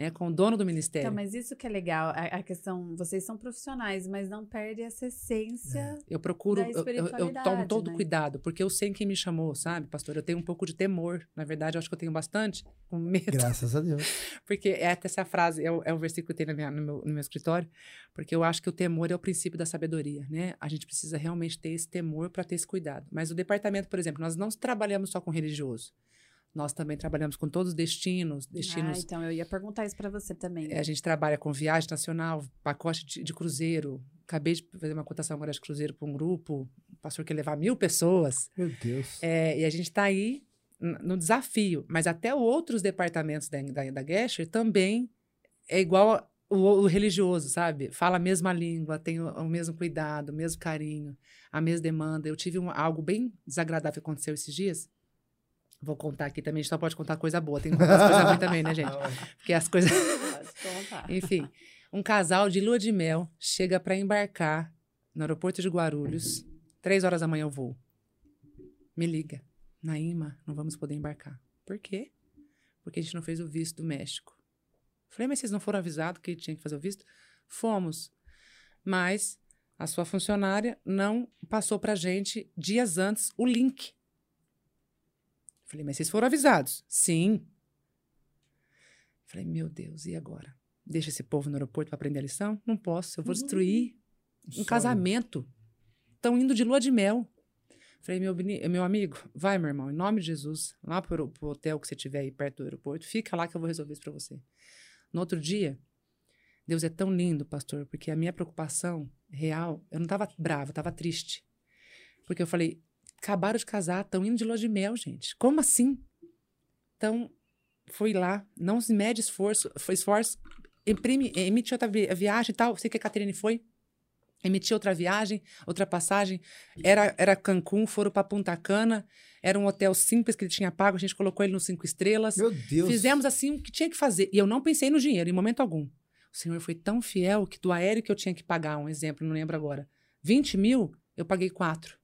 né, com o dono do ministério. Então, mas isso que é legal, a, a questão, vocês são profissionais, mas não perde essa essência. Eu procuro, da eu, eu- eu, tomo todo né? cuidado, porque eu sei quem me chamou, sabe, pastor? Eu tenho um pouco de temor. Na verdade, eu acho que eu tenho bastante, com medo. Graças a Deus. [laughs] Porque é até essa frase, é, o- é um versículo que tem na minha- no, meu, no meu escritório, porque eu acho que o temor é o princípio da sabedoria, né? A gente precisa realmente ter esse temor para ter esse cuidado. Mas o departamento, por exemplo, nós não trabalhamos só com religioso. Nós também trabalhamos com todos os destinos, Ah, destinos. então eu ia perguntar isso para você também. É, a gente trabalha com viagem nacional, pacote de, de cruzeiro. Acabei de fazer uma cotação agora de cruzeiro para um grupo. O pastor quer levar mil pessoas. Meu Deus. É, e a gente está aí no desafio. Mas até outros departamentos da, da, da Gesher também é igual a- o, o religioso, sabe? Fala a mesma língua, tem o, o mesmo cuidado, o mesmo carinho, a mesma demanda. Eu tive um- algo bem desagradável que aconteceu esses dias. Vou contar aqui também, a gente só pode contar coisa boa. Tem que contar as coisas ruins também, né, gente? [laughs] Porque as coisas. Pode contar. [laughs] Enfim, um casal de lua de mel chega para embarcar no aeroporto de Guarulhos. Três horas da manhã eu vou. Me liga. Naíma, não vamos poder embarcar. Por quê? Porque a gente não fez o visto do México. Falei, mas vocês não foram avisados que tinha que fazer o visto? Fomos. Mas a sua funcionária não passou pra gente dias antes o link. Falei, mas vocês foram avisados? Sim. Falei, meu Deus, e agora? Deixa esse povo no aeroporto para aprender a lição? Não posso, eu vou destruir um Sonho. casamento. Estão indo de lua de mel. Falei, meu, meu amigo, vai, meu irmão, em nome de Jesus, lá pro, pro hotel que você tiver aí perto do aeroporto, fica lá que eu vou resolver isso para você. No outro dia, Deus é tão lindo, pastor, porque a minha preocupação real, eu não estava brava, eu estava triste. Porque eu falei, acabaram de casar, estão indo de lua de mel, gente. Como assim? Então, fui lá, não se mede esforço, foi esforço, imprime, emite outra vi- viagem e tal. Sei que a Caterine foi, emitiu outra viagem, outra passagem. Era, era Cancún, foram para Punta Cana, era um hotel simples que ele tinha pago, a gente colocou ele nos cinco estrelas. Meu Deus. Fizemos assim o que tinha que fazer. E eu não pensei no dinheiro, em momento algum. O senhor foi tão fiel que do aéreo que eu tinha que pagar, um exemplo, não lembro agora, 20 mil, eu paguei quatro.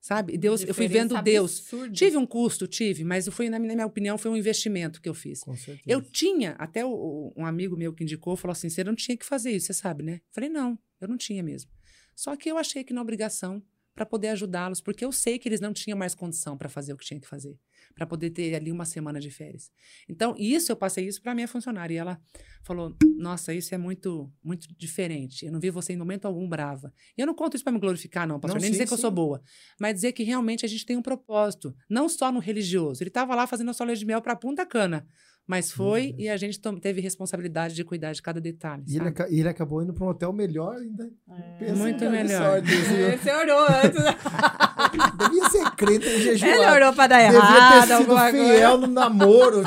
Sabe? Deus, eu fui vendo Deus. absurda. Tive um custo, tive, mas foi, na minha, na minha opinião, foi um investimento que eu fiz. Eu tinha, até o- um amigo meu que indicou, falou assim: você não tinha que fazer isso, você sabe, né? Falei, não, eu não tinha mesmo. Só que eu achei que na obrigação para poder ajudá-los, porque eu sei que eles não tinham mais condição para fazer o que tinha que fazer, para poder ter ali uma semana de férias. Então, isso eu passei isso para minha funcionária e ela falou: "Nossa, isso é muito muito diferente. Eu não vi você em momento algum brava". E eu não conto isso para me glorificar não, pastor, Não, nem sim, dizer que eu sou sim. boa, mas dizer que realmente a gente tem um propósito, não só no religioso. Ele estava lá fazendo a sua lua de mel para Punta Cana, mas foi e a gente teve responsabilidade de cuidar de cada detalhe. E ele, ele acabou indo para um hotel melhor ainda. Pensa, Muito melhor. sorte, assim, [laughs] Você orou antes. [laughs] Devia ser crente em jejum. Ele orou pra dar Devia errado, ter sido fiel coisa. no namoro.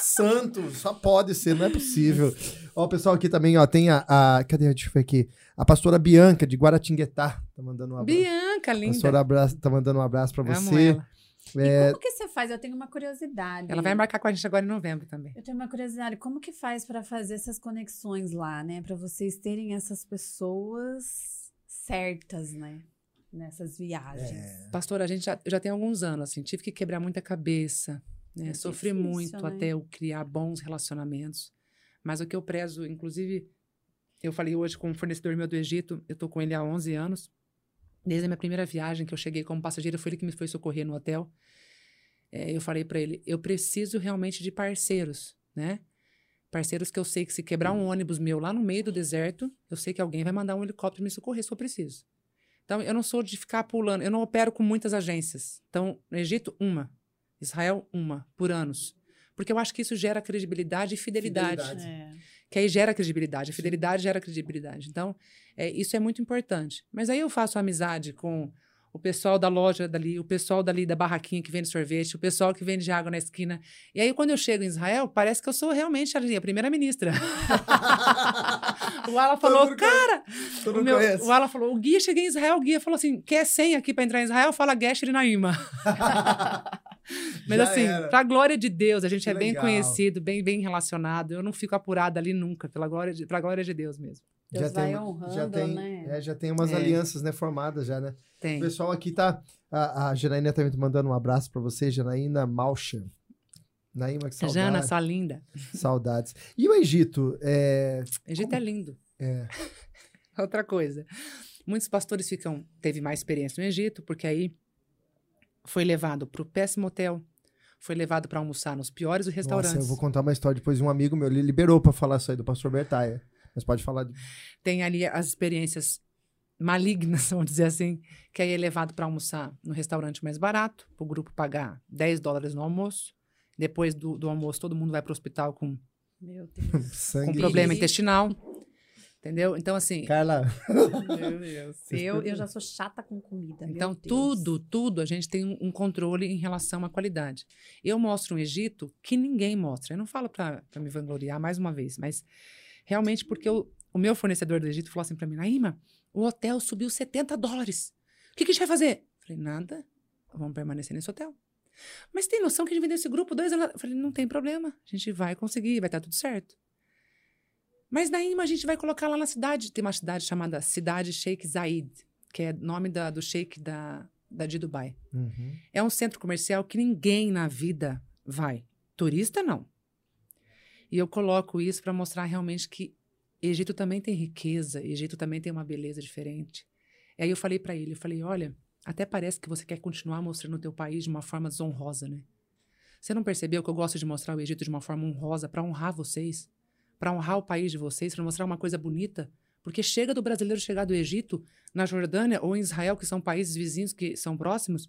Santo. Só pode ser, não é possível. Ó, o pessoal aqui também, ó, tem a, a- Cadê? Deixa eu ver aqui. A pastora Bianca, de Guaratinguetá. Tá mandando um abraço. Bianca, A linda. pastora abraço, tá mandando um abraço pra Amo você. ela. É, E como que você faz? Eu tenho uma curiosidade. Ela vai embarcar com a gente agora em novembro também. Eu tenho uma curiosidade. Como que faz pra fazer essas conexões lá, né? Pra vocês terem essas pessoas certas, né? Nessas viagens. É. Pastor, a gente já, já tem alguns anos, assim, tive que quebrar muita cabeça, né? É Sofri difícil, muito né? até eu criar bons relacionamentos. Mas o que eu prezo, inclusive, eu falei hoje com um fornecedor meu do Egito, eu tô com ele há 11 anos. Desde a minha primeira viagem que eu cheguei como passageira, foi ele que me foi socorrer no hotel. É, eu falei para ele, eu preciso realmente de parceiros, né? Parceiros que eu sei que se quebrar um ônibus meu lá no meio do deserto, eu sei que alguém vai mandar um helicóptero me socorrer se eu preciso. Então, eu não sou de ficar pulando, eu não opero com muitas agências. Então, no Egito, uma. Israel, uma, por anos. Porque eu acho que isso gera credibilidade e fidelidade. Fidelidade. É. Que aí gera credibilidade. A fidelidade gera credibilidade. Então, é, isso é muito importante. Mas aí eu faço amizade com o pessoal da loja dali, o pessoal dali da barraquinha que vende sorvete, o pessoal que vende água na esquina. E aí, quando eu chego em Israel, parece que eu sou realmente ali, a primeira-ministra. [laughs] o Ala falou, mundo cara, Tu o, meu, conhece? o Alan falou: o guia, cheguei em Israel, o guia falou assim: quer senha aqui pra entrar em Israel? Fala Gesher e Naima. [laughs] Mas Já assim, era. pra glória de Deus, a gente Que é bem legal. conhecido, bem, bem relacionado. Eu não fico apurada ali nunca, pela glória de, pra glória de Deus mesmo. Deus vai já honrando, tem, né? é, já tem umas É. alianças, né, formadas já, né? Tem. O pessoal aqui tá. A, a Janaína também tá mandando um abraço pra você, Janaína Malcha. Naíma, que saudade, Jana, sua linda. saudades. E o Egito? É, Egito é lindo. é, [laughs] Outra coisa. Muitos pastores ficam, teve mais experiência no Egito, porque aí foi levado pro péssimo hotel, foi levado para almoçar nos piores restaurantes. Nossa, eu vou contar uma história depois. Um amigo meu liberou pra falar isso aí do pastor Bertaia. Mas pode falar. De... tem ali as experiências malignas, [laughs] vamos dizer assim, que aí é levado para almoçar no restaurante mais barato, para o grupo pagar 10 dólares no almoço. Depois do, do almoço, todo mundo vai para o hospital com, Meu Deus. [laughs] Sangue. com problema intestinal. Entendeu? Então, assim. Carla. [laughs] Meu Deus. Eu, eu já sou chata com comida. meu Então, Deus. tudo, tudo, a gente tem um, um controle em relação à qualidade. Eu mostro um Egito que ninguém mostra. Eu não falo para me vangloriar mais uma vez, mas realmente porque eu- o meu fornecedor do Egito falou assim para mim: Naíma, o hotel subiu 70 dólares. O que, que a gente vai fazer? Eu falei: nada, vamos permanecer nesse hotel. Mas tem noção que a gente vendeu esse grupo dois anos? Eu falei: não tem problema, a gente vai conseguir, vai estar tudo certo. Mas Naíma, a gente vai colocar lá na cidade. Tem uma cidade chamada Cidade Sheikh Zayed, que é nome da- do sheik da, da de Dubai. Uhum. É um centro comercial que ninguém na vida vai. Turista, não. E eu coloco isso para mostrar realmente que Egito também tem riqueza, Egito também tem uma beleza diferente. E aí eu falei para ele, eu falei, olha, até parece que você quer continuar mostrando o teu país de uma forma desonrosa, né? Você não percebeu que eu gosto de mostrar o Egito de uma forma honrosa para honrar vocês, para honrar o país de vocês, para mostrar uma coisa bonita? Porque chega do brasileiro chegar do Egito, na Jordânia ou em Israel, que são países vizinhos que são próximos,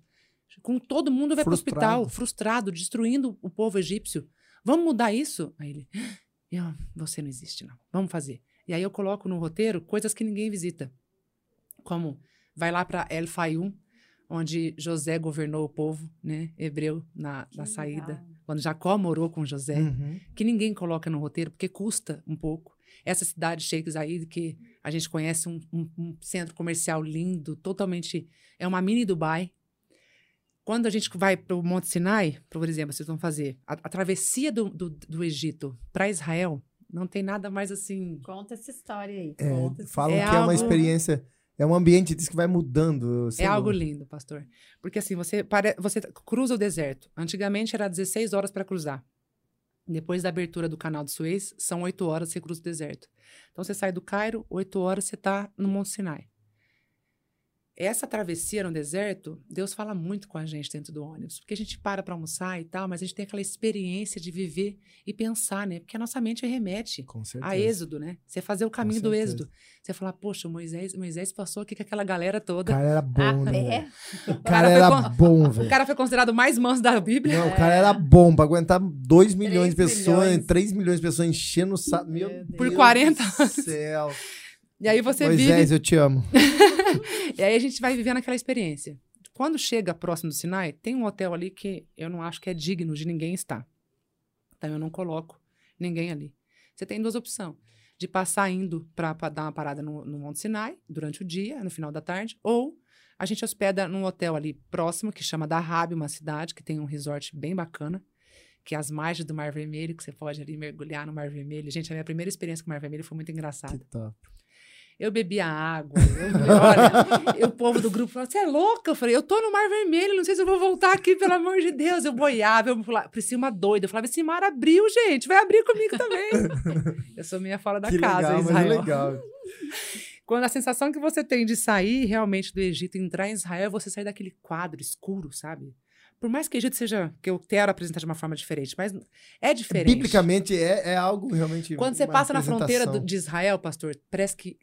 com todo mundo vai para o hospital, frustrado, destruindo o povo egípcio. Vamos mudar isso? Aí ele, eu, você não existe, não. Vamos fazer. E aí eu coloco no roteiro coisas que ninguém visita. Como vai lá para El Fayum, onde José governou o povo né, hebreu na, na saída. Quando Jacó morou com José, Uhum. que ninguém coloca no roteiro, porque custa um pouco. Essa cidade, Sheikh Zayed, que a gente conhece um, um- um centro comercial lindo, totalmente. É uma mini Dubai. Quando a gente vai para o Monte Sinai, por exemplo, vocês vão fazer a, a travessia do, do, do Egito para Israel, não tem nada mais assim. Conta essa história aí. É, Conta essa falam É que é uma algo- experiência, é um ambiente diz que vai mudando. É algo dúvida. lindo, pastor. Porque assim, você, pare... você cruza o deserto. Antigamente era 16 horas para cruzar. Depois da abertura do canal de Suez, são 8 horas você cruza o deserto. Então você sai do Cairo, 8 horas você está no Monte Sinai. Essa travessia no deserto, Deus fala muito com a gente dentro do ônibus. Porque a gente para para almoçar e tal, mas a gente tem aquela experiência de viver e pensar, né? Porque a nossa mente remete a êxodo, né? Você fazer o caminho do êxodo. Você falar, poxa, Moisés, Moisés passou aqui com aquela galera O toda. cara era bom, Ah, né? é? O cara era con- bom, O velho. cara foi considerado o mais manso da Bíblia. Não, o cara era bom pra aguentar 2 milhões de pessoas, milhões. 3 milhões de pessoas enchendo o saco. Meu Deus Por 40 do anos. céu. E aí você Moisés, eu te amo. [laughs] E aí a gente vai vivendo aquela experiência. Quando chega próximo do Sinai, tem um hotel ali que eu não acho que é digno de ninguém estar. Então eu não coloco ninguém ali. Você tem duas opções. De passar indo para dar uma parada no, no Monte Sinai durante o dia, no final da tarde, ou a gente hospeda num hotel ali próximo, que chama Dahab, uma cidade que tem um resort bem bacana, que é as margens do Mar Vermelho, que você pode ali mergulhar no Mar Vermelho. Gente, a minha primeira experiência com o Mar Vermelho foi muito engraçada. Que top. Eu bebia água, eu, olha, [laughs] e o povo do grupo falou, você é louca? Eu falei, eu tô no Mar Vermelho, não sei se eu vou voltar aqui, pelo amor de Deus. Eu boiava, eu falava, parecia uma doida. Eu falava, esse mar abriu, gente, vai abrir comigo também. eu sou meia fora da que casa, legal, mas é Israel. legal. [laughs] Quando a sensação que você tem de sair realmente do Egito e entrar em Israel, é você sair daquele quadro escuro, sabe? Por mais que o Egito seja, que eu quero apresentar de uma forma diferente, mas é diferente. Biblicamente é, é algo realmente. Quando você passa na fronteira do- de Israel, pastor, parece que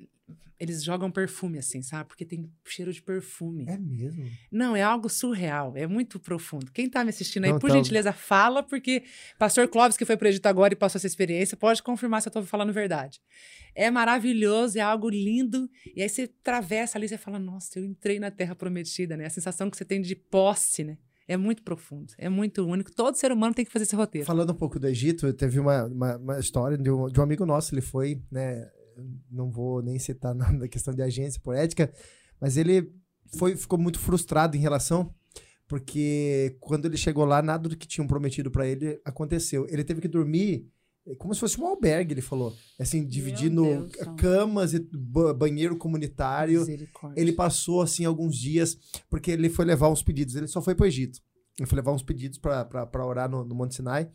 eles jogam perfume assim, sabe? Porque tem cheiro de perfume. É mesmo? Não, é algo surreal, é muito profundo. Quem tá me assistindo aí, Não, por então- gentileza, fala, porque pastor Clóvis, que foi pro Egito agora e passou essa experiência, pode confirmar se eu tô falando verdade. É maravilhoso, é algo lindo. E aí você atravessa ali e você fala, nossa, eu entrei na Terra Prometida, né? A sensação que você tem de posse, né? É muito profundo, é muito único. Todo ser humano tem que fazer esse roteiro. Falando um pouco do Egito, teve uma, uma, uma história de um, de um amigo nosso, ele foi, né? Não vou nem citar [laughs] nada da questão de agência por ética, mas ele foi, ficou muito frustrado em relação, porque quando ele chegou lá, nada do que tinham prometido pra ele aconteceu. Ele teve que dormir eh, como se fosse um albergue, ele falou. Assim, dividindo camas e ba- banheiro comunitário. Ele passou, assim, alguns dias, porque ele foi levar uns pedidos. Ele só foi pro Egito. Ele foi levar uns pedidos pra orar no, no Monte Sinai.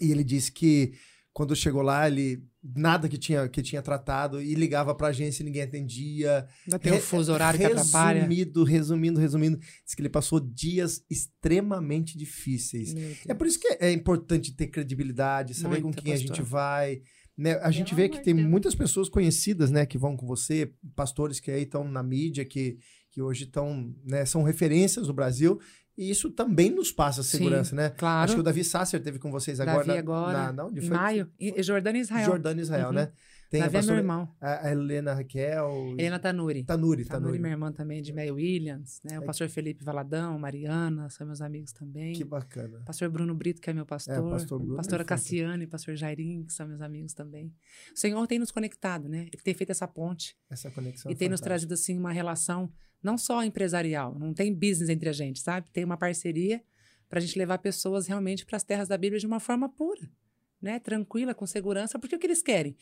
E ele disse que quando chegou lá, ele nada que tinha, que tinha tratado e ligava pra agência e ninguém atendia. Ainda tem o fuso horário que atrapalha. Resumido, resumindo, resumindo. Diz que ele passou dias extremamente difíceis. Meu. É por isso que é importante ter credibilidade, saber Muito, com quem a gente pastor. vai. Né? A gente Pelo vê que tem Deus. muitas pessoas conhecidas, né, que vão com você, pastores que aí estão na mídia, que, que hoje estão, né, são referências do Brasil, e isso também nos passa segurança, né? Claro. Acho que o Davi Sasser teve com vocês agora. Davi na- agora, na, na, onde em foi? maio. E- Jordânia e Israel. Jordânia e Israel, Uhum. né? Tem Davi a é meu pastora, irmão. a, Helena Raquel. Helena Tanuri. Tanuri, Tanuri, Tanuri. minha irmã também, de May Williams. Né? O É. pastor Felipe Valadão, Mariana, são meus amigos também. Que bacana. Pastor Bruno Brito, que é meu pastor. É, pastor Bruno é Pastora fantástico. Cassiane, pastor Jairim, que são meus amigos também. O Senhor tem nos conectado, né? Ele tem feito essa ponte. Essa conexão. e é tem nos fantástica. trazido, assim, uma relação não só empresarial, não tem business entre a gente, sabe? Tem uma parceria para a gente levar pessoas realmente para as terras da Bíblia de uma forma pura, né? Tranquila, com segurança, porque o que eles querem?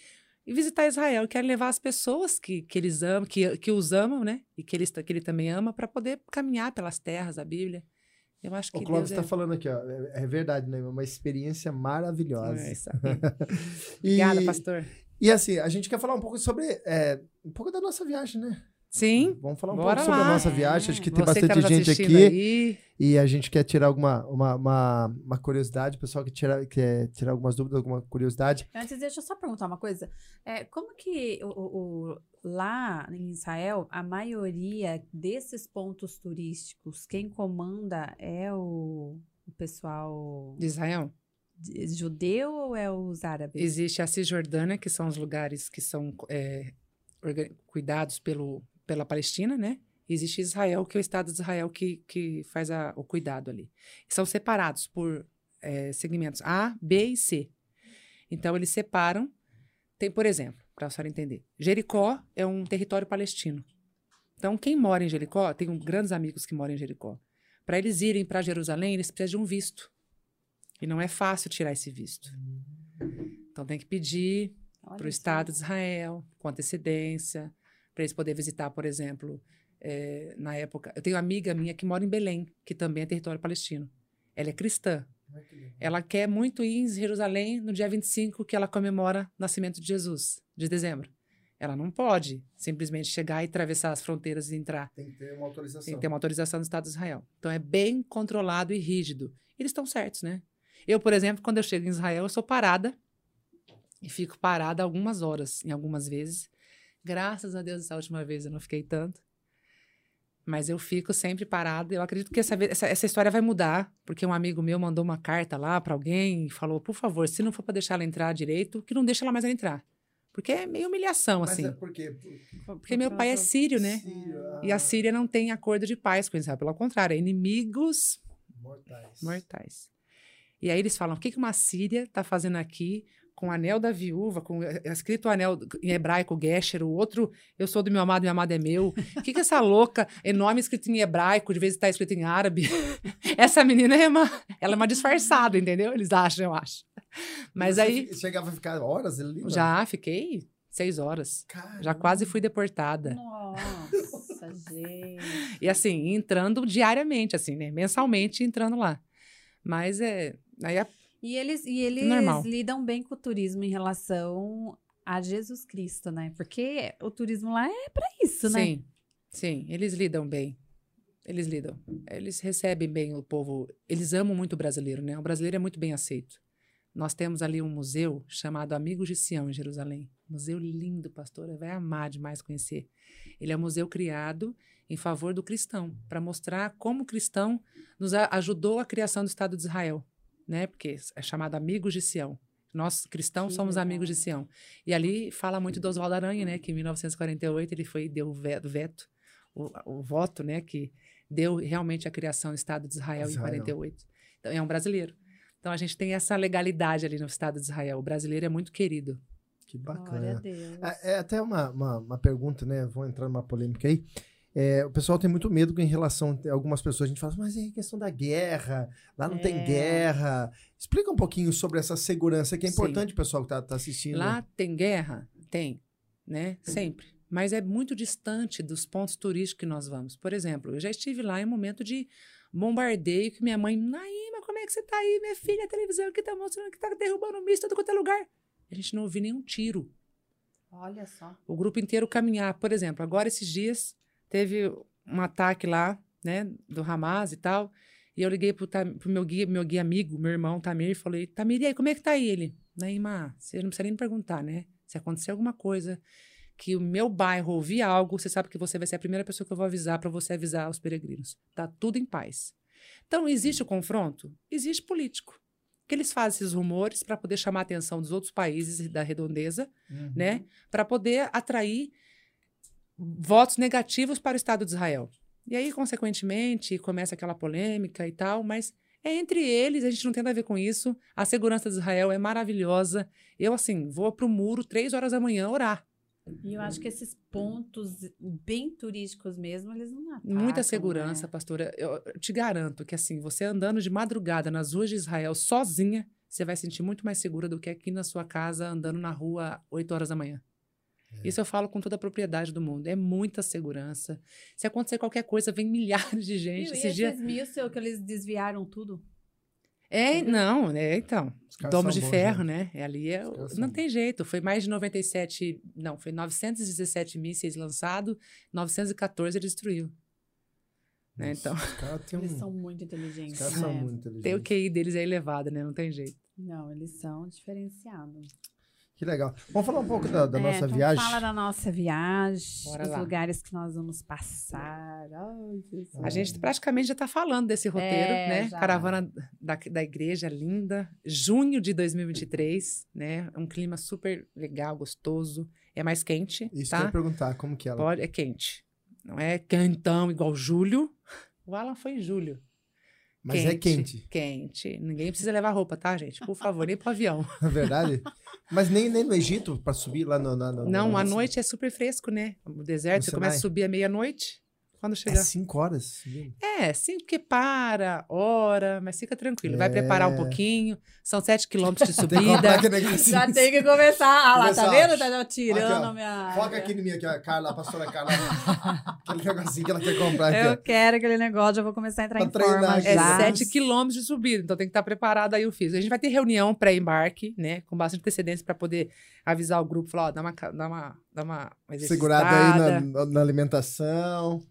E visitar Israel. Querem levar as pessoas que, que eles amam, que, que os amam, né? E que, eles, que ele também ama, para poder caminhar pelas terras da Bíblia. Eu acho que O Clóvis está é... falando aqui, ó. É, é verdade, né? Uma experiência maravilhosa. É isso. [laughs] E- Obrigada, pastor. E assim, a gente quer falar um pouco sobre. é, um pouco da nossa viagem, né? Sim. Vamos falar um Bora pouco sobre a lá. nossa viagem. Acho que tem Você que tá bastante gente aqui. aí, E a gente quer tirar alguma uma, uma, uma curiosidade. O pessoal que tira, quer tirar algumas dúvidas, alguma curiosidade. Antes, deixa eu só perguntar uma coisa. É, como que o, o- o- lá em Israel, a maioria desses pontos turísticos, quem comanda é o, o pessoal de Israel. de- judeu ou é os árabes? Existe a Cisjordânia, que são os lugares que são é, cuidados pelo, pela Palestina, né? E existe Israel, que é o Estado de Israel que, que faz a- o cuidado ali. São separados por é, segmentos A, B e C. Então, eles separam. Tem, por exemplo, para a senhora entender, Jericó é um território palestino. Então, quem mora em Jericó, tenho grandes amigos que moram em Jericó. Para eles irem para Jerusalém, eles precisam de um visto. E não é fácil tirar esse visto. Então, tem que pedir para o. Estado de Israel, com antecedência, para eles poderem visitar, por exemplo, eh, na época. Eu tenho uma amiga minha que mora em Belém, que também é território palestino. Ela é cristã. Ela quer muito ir em Jerusalém no dia 25, que ela comemora o nascimento de Jesus, de dezembro. Ela não pode simplesmente chegar e atravessar as fronteiras e entrar. Tem que ter uma autorização. Tem que ter uma autorização do Estado de Israel. Então é bem controlado e rígido. Eles estão certos, né? Eu, por exemplo, quando eu chego em Israel, eu sou parada e fico parada algumas horas, em algumas vezes. Graças a Deus, essa última vez eu não fiquei tanto. Mas eu fico sempre parada. Eu acredito que essa, essa, essa história vai mudar, porque um amigo meu mandou uma carta lá para alguém e falou: por favor, se não for para deixar ela entrar direito, que não deixa ela mais entrar. Porque é meio humilhação, Mas assim. é porque. Porque meu pai é sírio, né? Sírio, E ah, a Síria não tem acordo de paz com Israel, pelo contrário, é inimigos Mortais. mortais. E aí eles falam: o que, que uma Síria está fazendo aqui com o anel da viúva, com é escrito o anel em hebraico Gesher, o outro, eu sou do meu amado, meu amado é meu. O que, que essa louca, enorme escrito em hebraico, de vez está escrito em árabe? [laughs] essa menina é uma, ela é uma disfarçada, entendeu? Eles acham, eu acho. Mas Você aí, Chegava a ficar horas ali? mano? já fiquei seis horas. Caramba. Já quase fui deportada. Nossa, gente. E assim, entrando diariamente, assim, né? Mensalmente entrando lá. Mas é. Aí a- E eles, e eles Normal. lidam bem com o turismo em relação a Jesus Cristo, né? Porque o turismo lá é pra isso, né? Sim, sim, eles lidam bem. Eles lidam. Eles recebem bem o povo. Eles amam muito o brasileiro, né? O brasileiro é muito bem aceito. Nós temos ali um museu chamado Amigos de Sião, em Jerusalém. Museu lindo, pastora. Vai amar demais conhecer. Ele é um museu criado em favor do cristão, para mostrar como o cristão nos ajudou a criação do Estado de Israel, né? Porque é chamado Amigos de Sião. Nós cristãos Que somos legal. amigos de Sião. E ali fala muito do Oswaldo Aranha, né? Que em 1948 ele foi deu o ve- o veto, o, o voto, né? Que deu realmente a criação do Estado de Israel, Israel. em 48. Então é um brasileiro. Então a gente tem essa legalidade ali no Estado de Israel. O brasileiro é muito querido. Que Glória a bacana. Deus. É, é até uma, uma, uma pergunta, né? Vou entrar numa polêmica aí. É, o pessoal tem muito medo em relação a algumas pessoas. A gente fala, mas é questão da guerra, lá não tem É. guerra. Explica um pouquinho sobre essa segurança, que é importante o pessoal que tá, tá assistindo. Lá tem guerra? Tem, né? Sempre. Mas é muito distante dos pontos turísticos que nós vamos. Por exemplo, eu já estive lá em um momento de bombardeio que minha mãe, Naíma, como é que você tá aí, minha filha? A televisão que tá mostrando que tá derrubando míssil todo quanto é lugar. A gente não ouviu nenhum tiro. Olha só. o grupo inteiro caminhar. Por exemplo, agora esses dias teve um ataque lá, né, do Hamas e tal, e eu liguei pro, pro meu guia, meu guia amigo, meu irmão Tamir, e falei, Tamir, e aí, como é que tá aí ele? Naima, você não precisa nem me perguntar, né? Se acontecer alguma coisa, que o meu bairro ouvir algo, você sabe que você vai ser a primeira pessoa que eu vou avisar para você avisar os peregrinos. Tá tudo em paz. Então, existe o confronto? Existe político. Que eles fazem esses rumores para poder chamar a atenção dos outros países da redondeza Uhum. né, para poder atrair votos negativos para o Estado de Israel. E aí, consequentemente, começa aquela polêmica e tal, mas é entre eles, a gente não tem nada a ver com isso. A segurança de Israel é maravilhosa. Eu, assim, vou pro muro três horas da manhã orar. E eu acho que esses pontos bem turísticos mesmo, eles não atacam, Muita segurança, né? pastora. Eu eu te garanto que, assim, você andando de madrugada nas ruas de Israel sozinha, você vai sentir muito mais segura do que aqui na sua casa, andando na rua 8 horas da manhã. É. Isso eu falo com toda a propriedade do mundo. É muita segurança. Se acontecer qualquer coisa, vem [laughs] milhares de gente. E Esse esses dia... mil seu que eles desviaram tudo? É, não, é, então. Os Domo de bons, ferro, né? né? É, Ali é, Os não tem jeito. Foi mais de 97, não, foi 917 mísseis lançados, 914 ele destruiu. Né? Então, Os têm Eles um- são muito os inteligentes. caras né? são muito inteligentes. tem o QI deles é elevado, né? Não tem jeito. Não, eles são diferenciados. Que legal. Vamos falar um pouco da, da É, nossa então viagem? Fala da nossa viagem, Bora os lá. lugares que nós vamos passar. Ai. A gente praticamente já está falando desse roteiro, É, né? já. Caravana da, da igreja linda, junho de 2023, né? Um clima super legal, gostoso. É mais quente, Isso que tá? eu ia perguntar, como que ela... Pode, é quente. Não é quentão igual julho. O Alan foi em julho. Mas é quente, Quente. Ninguém precisa levar roupa, tá, gente? Por favor, nem pro avião. na [laughs] verdade. Mas nem, nem no Egito, pra subir lá no... no, no Não, no- à noite é super fresco, né? O deserto, você começa a subir à meia-noite. Quando É chegar. cinco horas. É, sim, porque para, ora, mas fica tranquilo. Vai É. preparar um pouquinho. São sete quilômetros de [laughs] que subida. Já tem que começar. Ah lá, Começar, tá ó. vendo? Tá já tirando Aqui, ó. a minha. Foca aqui em mim, aqui, ó, a Carla, a pastora Carla. [laughs] aquele negocinho que ela quer comprar Eu aqui, quero aquele negócio, já vou começar a entrar Pra em forma aqui. É já. sete quilômetros de subida, então tem que estar preparado aí o físico. A gente vai ter reunião pré-embarque, né? Com bastante antecedência para poder avisar o grupo, falar, ó, dá uma, dá uma, dá uma, uma ó. Segurada aí na, na alimentação.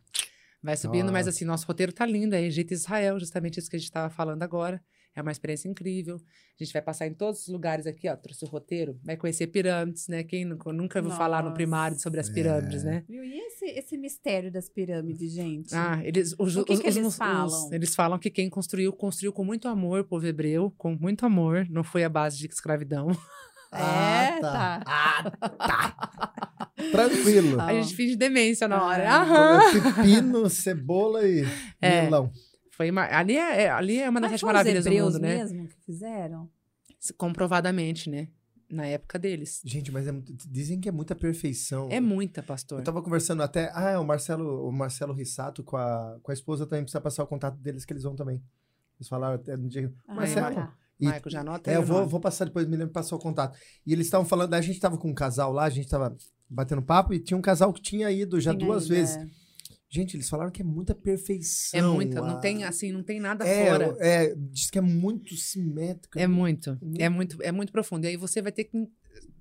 Vai subindo, mas assim, nosso roteiro tá lindo, é Egito e Israel, justamente isso que a gente estava falando agora. É uma experiência incrível. A gente vai passar em todos os lugares aqui, ó, trouxe o roteiro, vai conhecer pirâmides, né? Quem nunca, nunca ouviu falar no primário sobre as pirâmides, né? Viu? E esse, esse mistério das pirâmides, gente? Ah, eles, os, O que os- que eles os- falam? eles falam que quem construiu, construiu com muito amor, o povo hebreu, com muito amor, não foi a base de escravidão. [laughs] É, tá. Ah, tá. [laughs] Tranquilo. Tá. A gente finge demência na hora. Ah. Aham. Pepino, cebola e [laughs] É. melão. Foi uma, ali, é, é- ali é uma das sete maravilhas do mundo, né? mesmo que fizeram? Comprovadamente, né? Na época deles. Gente, mas é muito- dizem que é muita perfeição. É muita, pastor. Eu tava conversando até. Ah, o Marcelo, o Marcelo Rissato com a, com a esposa também precisa passar o contato deles que eles vão também. Eles falaram até no dia. Ah, Marcelo. tá. E- Maico, já anota É, eu vou, vou passar depois, me lembro passou o contato. E eles estavam falando, a gente tava com um casal lá, a gente tava batendo papo e tinha um casal que tinha ido já Tinha duas ido, vezes. é. Gente, eles falaram que é muita perfeição. É muita, não tem assim, não tem nada é, fora. é, diz que é muito simétrico. É muito, Muito. é muito, é muito profundo. E aí você vai ter que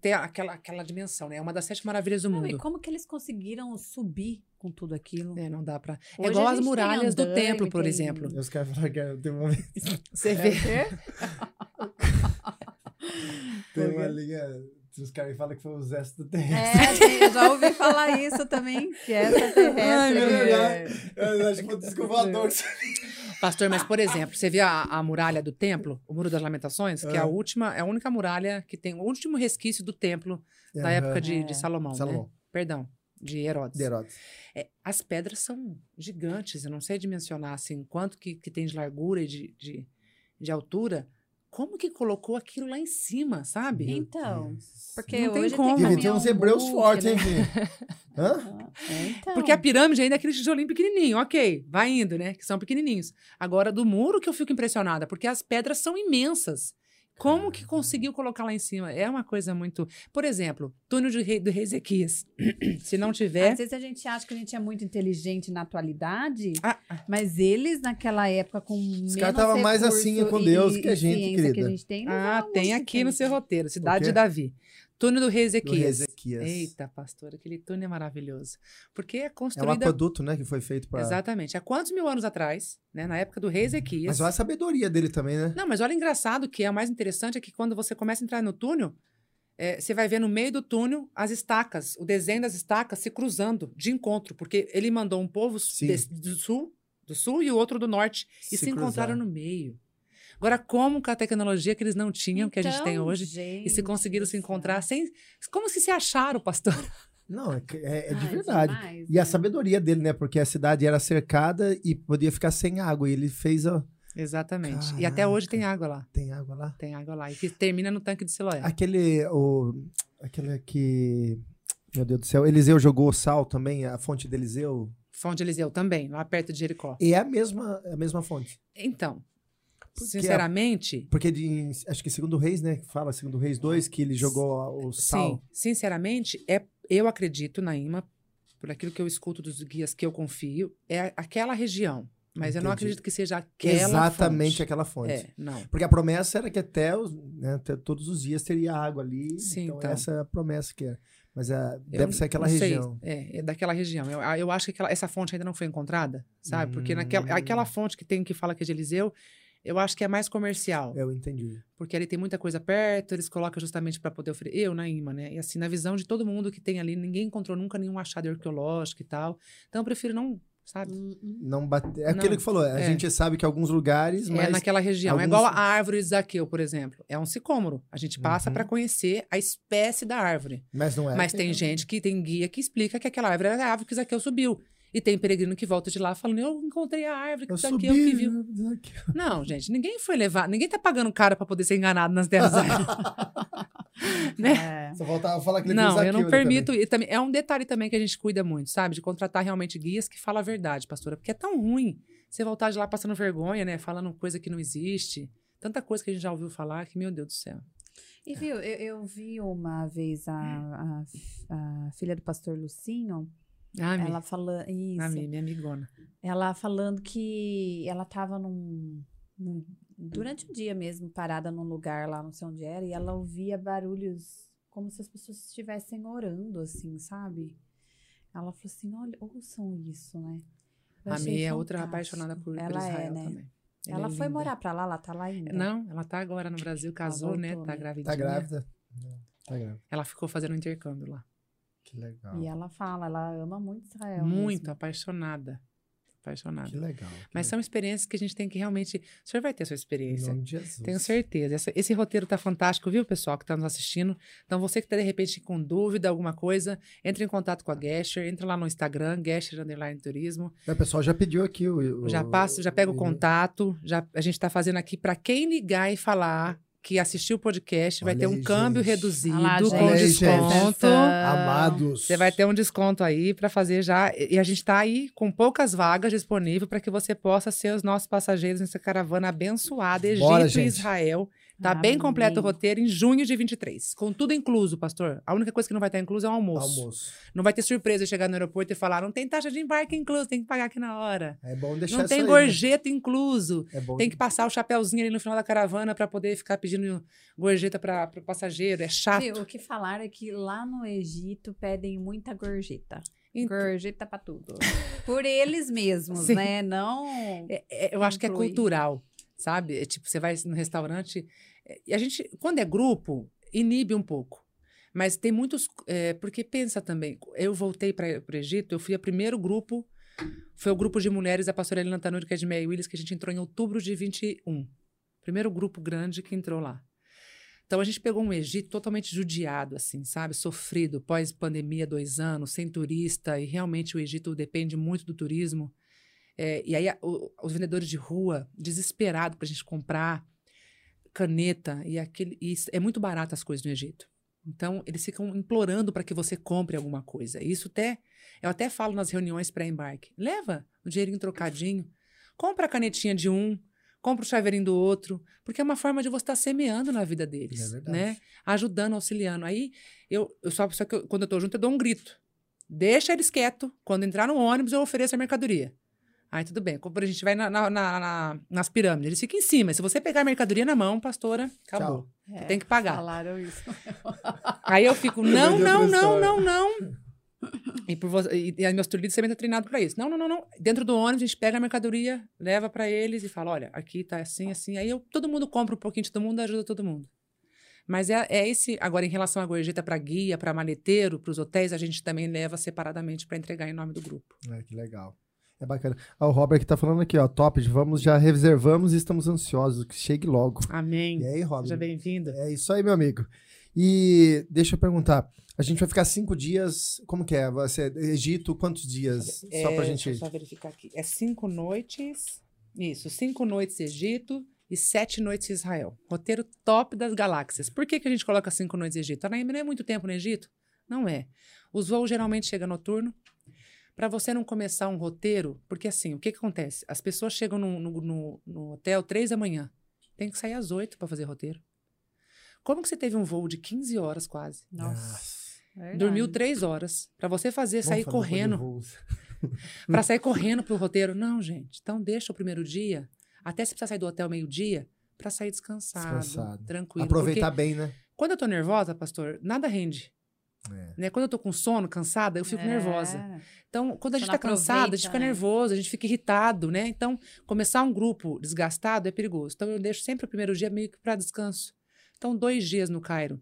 ter aquela, aquela dimensão, né? É uma das sete maravilhas do Não, e mundo. como que eles conseguiram subir com tudo aquilo? É, não dá pra. Hoje é igual as tem muralhas do templo, por tem- exemplo. E Os caras falaram que tem uma, [laughs] Você vê. [laughs] tem Por uma quê? linha. Os caras falam que foi o exército terrestre. É, tem- eu já ouvi falar isso também, que essa [laughs] Ai, terrestre. meu é- Eu acho que foi o disco voador. Pastor, mas por exemplo, você vê a, a muralha do templo, o Muro das Lamentações, que é a Ah. última, é a única muralha que tem o último resquício do templo da época de, É. de Salomão, né? Salomão, Perdão, de Herodes. de Herodes. É, as pedras são gigantes, eu não sei dimensionar assim, quanto que, que tem de largura e de, de, de altura. Como que colocou aquilo lá em cima, sabe? Então, porque Não tem hoje como. tem Devia ter caminhão uns hebreus fortes, né? hein, filho? [laughs] Hã? É, então. Porque a pirâmide ainda é aquele tijolinho pequenininho, ok, vai indo, né? Que são pequenininhos. Agora, do muro que eu fico impressionada, porque as pedras são imensas. Como que conseguiu colocar lá em cima? É uma coisa muito. Por exemplo, túnel de rei, do rei Ezequias. [clears throat] Se não tiver. Às vezes a gente acha que a gente é muito inteligente na atualidade, Ah, ah, mas eles, naquela época, com Os caras tavam mais assim com e- Deus que a e gente, ciência querida. que a gente tem, eles ah, tem aqui no seu inteligentes. roteiro, Cidade de Davi. Túnel do rei Do Ezequias. Ezequias. Eita, pastor, aquele túnel é maravilhoso. Porque é É um aqueduto, né, que foi feito para. Exatamente. Há quantos mil anos atrás, né? Na época do rei Ezequias. Mas olha a sabedoria dele também, né? Não, mas olha engraçado que é o mais interessante é que quando você começa a entrar no túnel, é, você vai ver no meio do túnel as estacas, o desenho das estacas se cruzando de encontro, porque ele mandou um povo desse- do sul, do sul e o outro do norte e se, encontraram no meio. Agora, como com a tecnologia que eles não tinham, que a gente tem Então, hoje, e se gente conseguiram se encontrar sem. Como se se acharam, pastor? Não, é, é- é de Ai, verdade. demais, E a né? sabedoria dele, né? Porque a cidade era cercada e podia ficar sem água. E ele fez, ó. Exatamente. E até hoje tem água lá. Tem água lá. Tem água lá. E que termina no tanque de Siloé. Aquele. O, aquele que. Meu Deus do céu. Eliseu jogou sal também, a fonte de Eliseu. Fonte de Eliseu também, lá perto de Jericó. E é a mesma, é a mesma fonte. Então, Porque Sinceramente, Porque de, acho que segundo Reis, né? que Fala segundo Reis 2, que ele jogou o sal. sim, sinceramente, é, eu acredito na IMA, por aquilo que eu escuto dos guias que eu confio, é aquela região. Mas eu não Entendi. acredito que seja aquela Exatamente fonte. aquela fonte. É, não. Porque a promessa era que até, os, né, até todos os dias teria água ali. Sim, então, então. essa é a promessa que é. Mas é, Eu deve ser aquela região. É, é daquela região. Eu, eu acho que aquela- essa fonte ainda não foi encontrada, sabe? Porque naquela, Hum. aquela fonte que tem que fala que é de Eliseu, eu acho que é mais comercial. Eu entendi. Porque ali tem muita coisa perto, eles colocam justamente para poder oferecer. Eu, na IMA, né? E assim, na visão de todo mundo que tem ali, ninguém encontrou nunca nenhum achado arqueológico e tal. Então eu prefiro não, sabe? Hum, hum. Não bater. É Não, aquilo que falou. A é. gente sabe que alguns lugares, É mas. naquela região. É alguns- igual a árvore de Zaqueu, por exemplo. É um sicômoro. A gente passa Uhum. para conhecer a espécie da árvore. Mas não é. Mas tem gente que tem guia que explica que aquela árvore era a árvore que Zaqueu subiu. E tem peregrino que volta de lá falando: Eu encontrei a árvore que Eu Zaqueu subi, que viu. né, aqui. Não, gente, ninguém foi levar. Ninguém tá pagando caro para poder ser enganado nas terras [laughs] né? É. Só faltava falar que ele Não, eu não permito. E também, é um detalhe também que a gente cuida muito, sabe? De contratar realmente guias que falam a verdade, pastora. Porque é tão ruim você voltar de lá passando vergonha, né? Falando coisa que não existe. Tanta coisa que a gente já ouviu falar que, meu Deus do céu. E viu, eu, eu vi uma vez a, a, a filha do pastor Lucinho, Ah, minha, ela falando isso. ah, minha, amigona. Ela falando que ela tava num, num- durante o dia mesmo, parada num lugar lá, não sei onde era, e ela ouvia barulhos como se as pessoas estivessem orando, assim, sabe? Ela falou assim: olha, ouçam isso, né? Eu A minha é outra apaixonada por, por Ela Israel é, né? também. Ela, é foi linda. morar pra lá, ela tá lá ainda. Não, ela tá agora no Brasil, casou, né? voltou, Tá né? gravidinha. Tá grávida. Tá grávida. Ela ficou fazendo um intercâmbio lá. Que legal. E ela fala, ela ama muito Israel. Muito mesmo. apaixonada. Apaixonada. Que legal. que Mas são experiências que a gente tem que realmente. O senhor vai ter a sua legal. Em experiência. nome de Jesus. Tenho certeza. Essa- esse roteiro tá fantástico, viu, pessoal, que tá nos assistindo. Então, você que tá, de repente, com dúvida, alguma coisa, entre em contato com a Gesher, entra lá no Instagram, Gesher Underline Turismo. O pessoal já pediu aqui o. o- Já passa, já pega o contato. Já, a gente tá fazendo aqui para quem ligar e falar que assistiu o podcast, vai Olha ter um aí, câmbio gente. reduzido Ah lá, com aí, desconto. Amados. Você vai ter um desconto aí para fazer já. E a gente está aí com poucas vagas disponíveis para que você possa ser os nossos passageiros nessa caravana abençoada, Egito Bora, e gente. Israel. Tá bem completo o roteiro em junho de 23. Com tudo incluso, pastor. A única coisa que não vai estar incluso é o almoço. Almoço. Não vai ter surpresa chegar no aeroporto e falar: não tem taxa de embarque incluso, tem que pagar aqui na hora. É bom deixar não tem aí, né? gorjeta incluso. É bom. Tem que passar o chapéuzinho ali no final da caravana para poder ficar pedindo gorjeta para o passageiro. É chato. O que falaram é que lá no Egito pedem muita gorjeta. Então- Gorjeta pra tudo. Por eles mesmos, Sim. né? Não. É- é- eu acho que é Inclui. cultural, sabe? É tipo, você vai no restaurante. E a gente, quando é grupo, inibe um pouco. Mas tem muitos. é, porque pensa também, eu voltei para o Egito, eu fui a primeiro grupo, foi o grupo de mulheres da pastora Helena Tanuri, que é de May Willis, que a gente entrou em outubro de 21. Primeiro grupo grande que entrou lá. Então a gente pegou um Egito totalmente judiado, assim, sabe? Sofrido, pós-pandemia, dois anos, sem turista, e realmente o Egito depende muito do turismo. É, e aí a- o- os vendedores de rua, desesperados para a gente comprar caneta e aquele. E é muito barato as coisas no Egito. Então, eles ficam implorando para que você compre alguma coisa. Isso até. Eu até falo nas reuniões pré-embarque. Leva o dinheirinho trocadinho. Compra a canetinha de um, compra o chaveirinho do outro, porque é uma forma de você estar semeando na vida deles, É né? Ajudando, auxiliando. Aí, eu, eu só, só que eu- quando eu tô junto, eu dou um grito. Deixa eles quietos. Quando entrar no ônibus, eu ofereço a mercadoria. Aí tudo bem. Quando a gente vai na- na- na- na- nas pirâmides, eles ficam em cima. Se você pegar a mercadoria na mão, pastora, acabou. Você tem que pagar. Falaram isso. Aí eu fico, não, não, não, não, não. E, por você, e, e meus turistas também estão treinados para isso. Não, não, não, não. Dentro do ônibus, a gente pega a mercadoria, leva para eles e fala: olha, aqui tá assim, assim. Aí eu, todo mundo compra um pouquinho de todo mundo, ajuda todo mundo. Mas é, é esse. Agora, em relação à gorjeta para guia, para maleteiro, para os hotéis, a gente também leva separadamente para entregar em nome do grupo. É, que legal. É bacana. Ó, o Robert que tá falando aqui, ó. Top, vamos, já reservamos e estamos ansiosos. Que chegue logo. Amém. E aí, Robert? Seja bem-vindo. É isso aí, meu amigo. E deixa eu perguntar. A gente vai ficar cinco dias. Como que é? Você, Egito, quantos dias? Só pra É, gente. Deixa eu só verificar aqui. É cinco noites. Isso, cinco noites Egito e sete noites Israel. Roteiro top das galáxias. Por que, que a gente coloca cinco noites Egito? Anaíma, não é muito tempo no Egito? Não é. Os voos geralmente chegam noturno. Para você não começar um roteiro, porque assim, o que, que acontece? As pessoas chegam no, no, no- no hotel três da manhã. Tem que sair às 8 para fazer roteiro. Como que você teve um voo de 15 horas quase? Nossa. verdade. Dormiu três horas para você fazer Vamos sair correndo, [laughs] para sair [laughs] correndo pro roteiro. Não, gente. Então deixa o primeiro dia, até se precisar sair do hotel meio-dia, para sair descansado, Descansado. tranquilo. Aproveitar bem, né? quando eu tô nervosa, pastor, nada rende. É. Né? Quando eu tô com sono, cansada, eu fico nervosa. É. Então, quando a gente não tá cansado, a gente fica né? nervoso, a gente fica irritado, né? Então, começar um grupo desgastado é perigoso. Então, eu deixo sempre o primeiro dia meio que para descanso. Então, dois dias no Cairo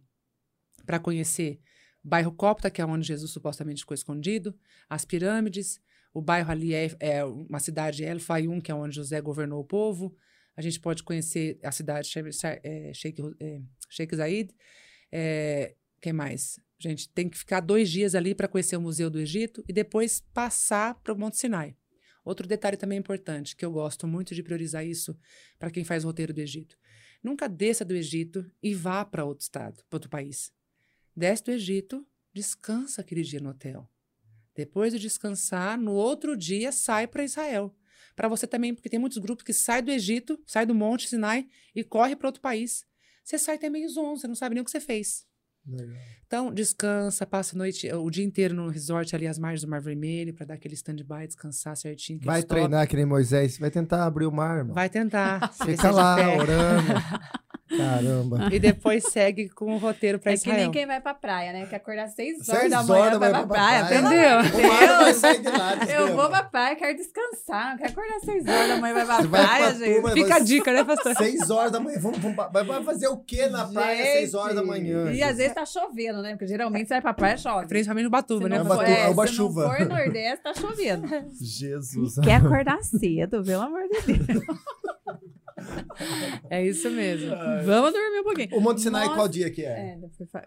para conhecer o bairro Copta, que é onde Jesus supostamente ficou escondido, as pirâmides, o bairro ali é, é uma cidade El Fayum, que é onde José governou o povo. A gente pode conhecer a cidade Sheikh, é, Sheikh, é, Sheikh Zayed. É, quem mais? A gente tem que ficar dois dias ali para conhecer o Museu do Egito e depois passar para o Monte Sinai. Outro detalhe também importante, que eu gosto muito de priorizar isso para quem faz o roteiro do Egito. Nunca desça do Egito e vá para outro estado, para outro país. Desce do Egito, descansa aquele dia no hotel. Depois de descansar, no outro dia sai para Israel. Para você também, porque tem muitos grupos que saem do Egito, sai do Monte Sinai e corre para outro país. Você sai até meio zonzo, você não sabe nem o que você fez. Legal. Então, descansa, passa a noite, o dia inteiro no resort ali às margens do Mar Vermelho para dar aquele stand-by, descansar certinho. Vai aqueles top. treinar que nem Moisés. Vai tentar abrir o mar, irmão. Vai tentar. [laughs] Fica lá, orando. [laughs] Caramba. E [laughs] depois segue com o roteiro para É que nem Israel. quem vai pra praia, né? Quer acordar seis Seis horas da horas manhã da vai manhã pra pra praia. praia. Entendeu? vai de lá, [laughs] Eu vou pra praia, quero descansar. Não quero acordar seis horas da manhã vai pra Você vai praia, pra gente. turma, Fica a dica, né, pastor? Seis horas da manhã. Vamos, vamos, pra- vai vai fazer o quê na praia às seis horas da manhã? E às vezes tá chovendo, né? Porque geralmente você vai pra praia chove. Principalmente no Batuba, Se né? for, é, Uba se chuva. não for Nordeste, tá chovendo. [laughs] Jesus. Quer acordar cedo, pelo amor de Deus. [laughs] É isso mesmo. Vamos dormir um pouquinho. O Monte Sinai, Nossa. qual dia que é? É, fa-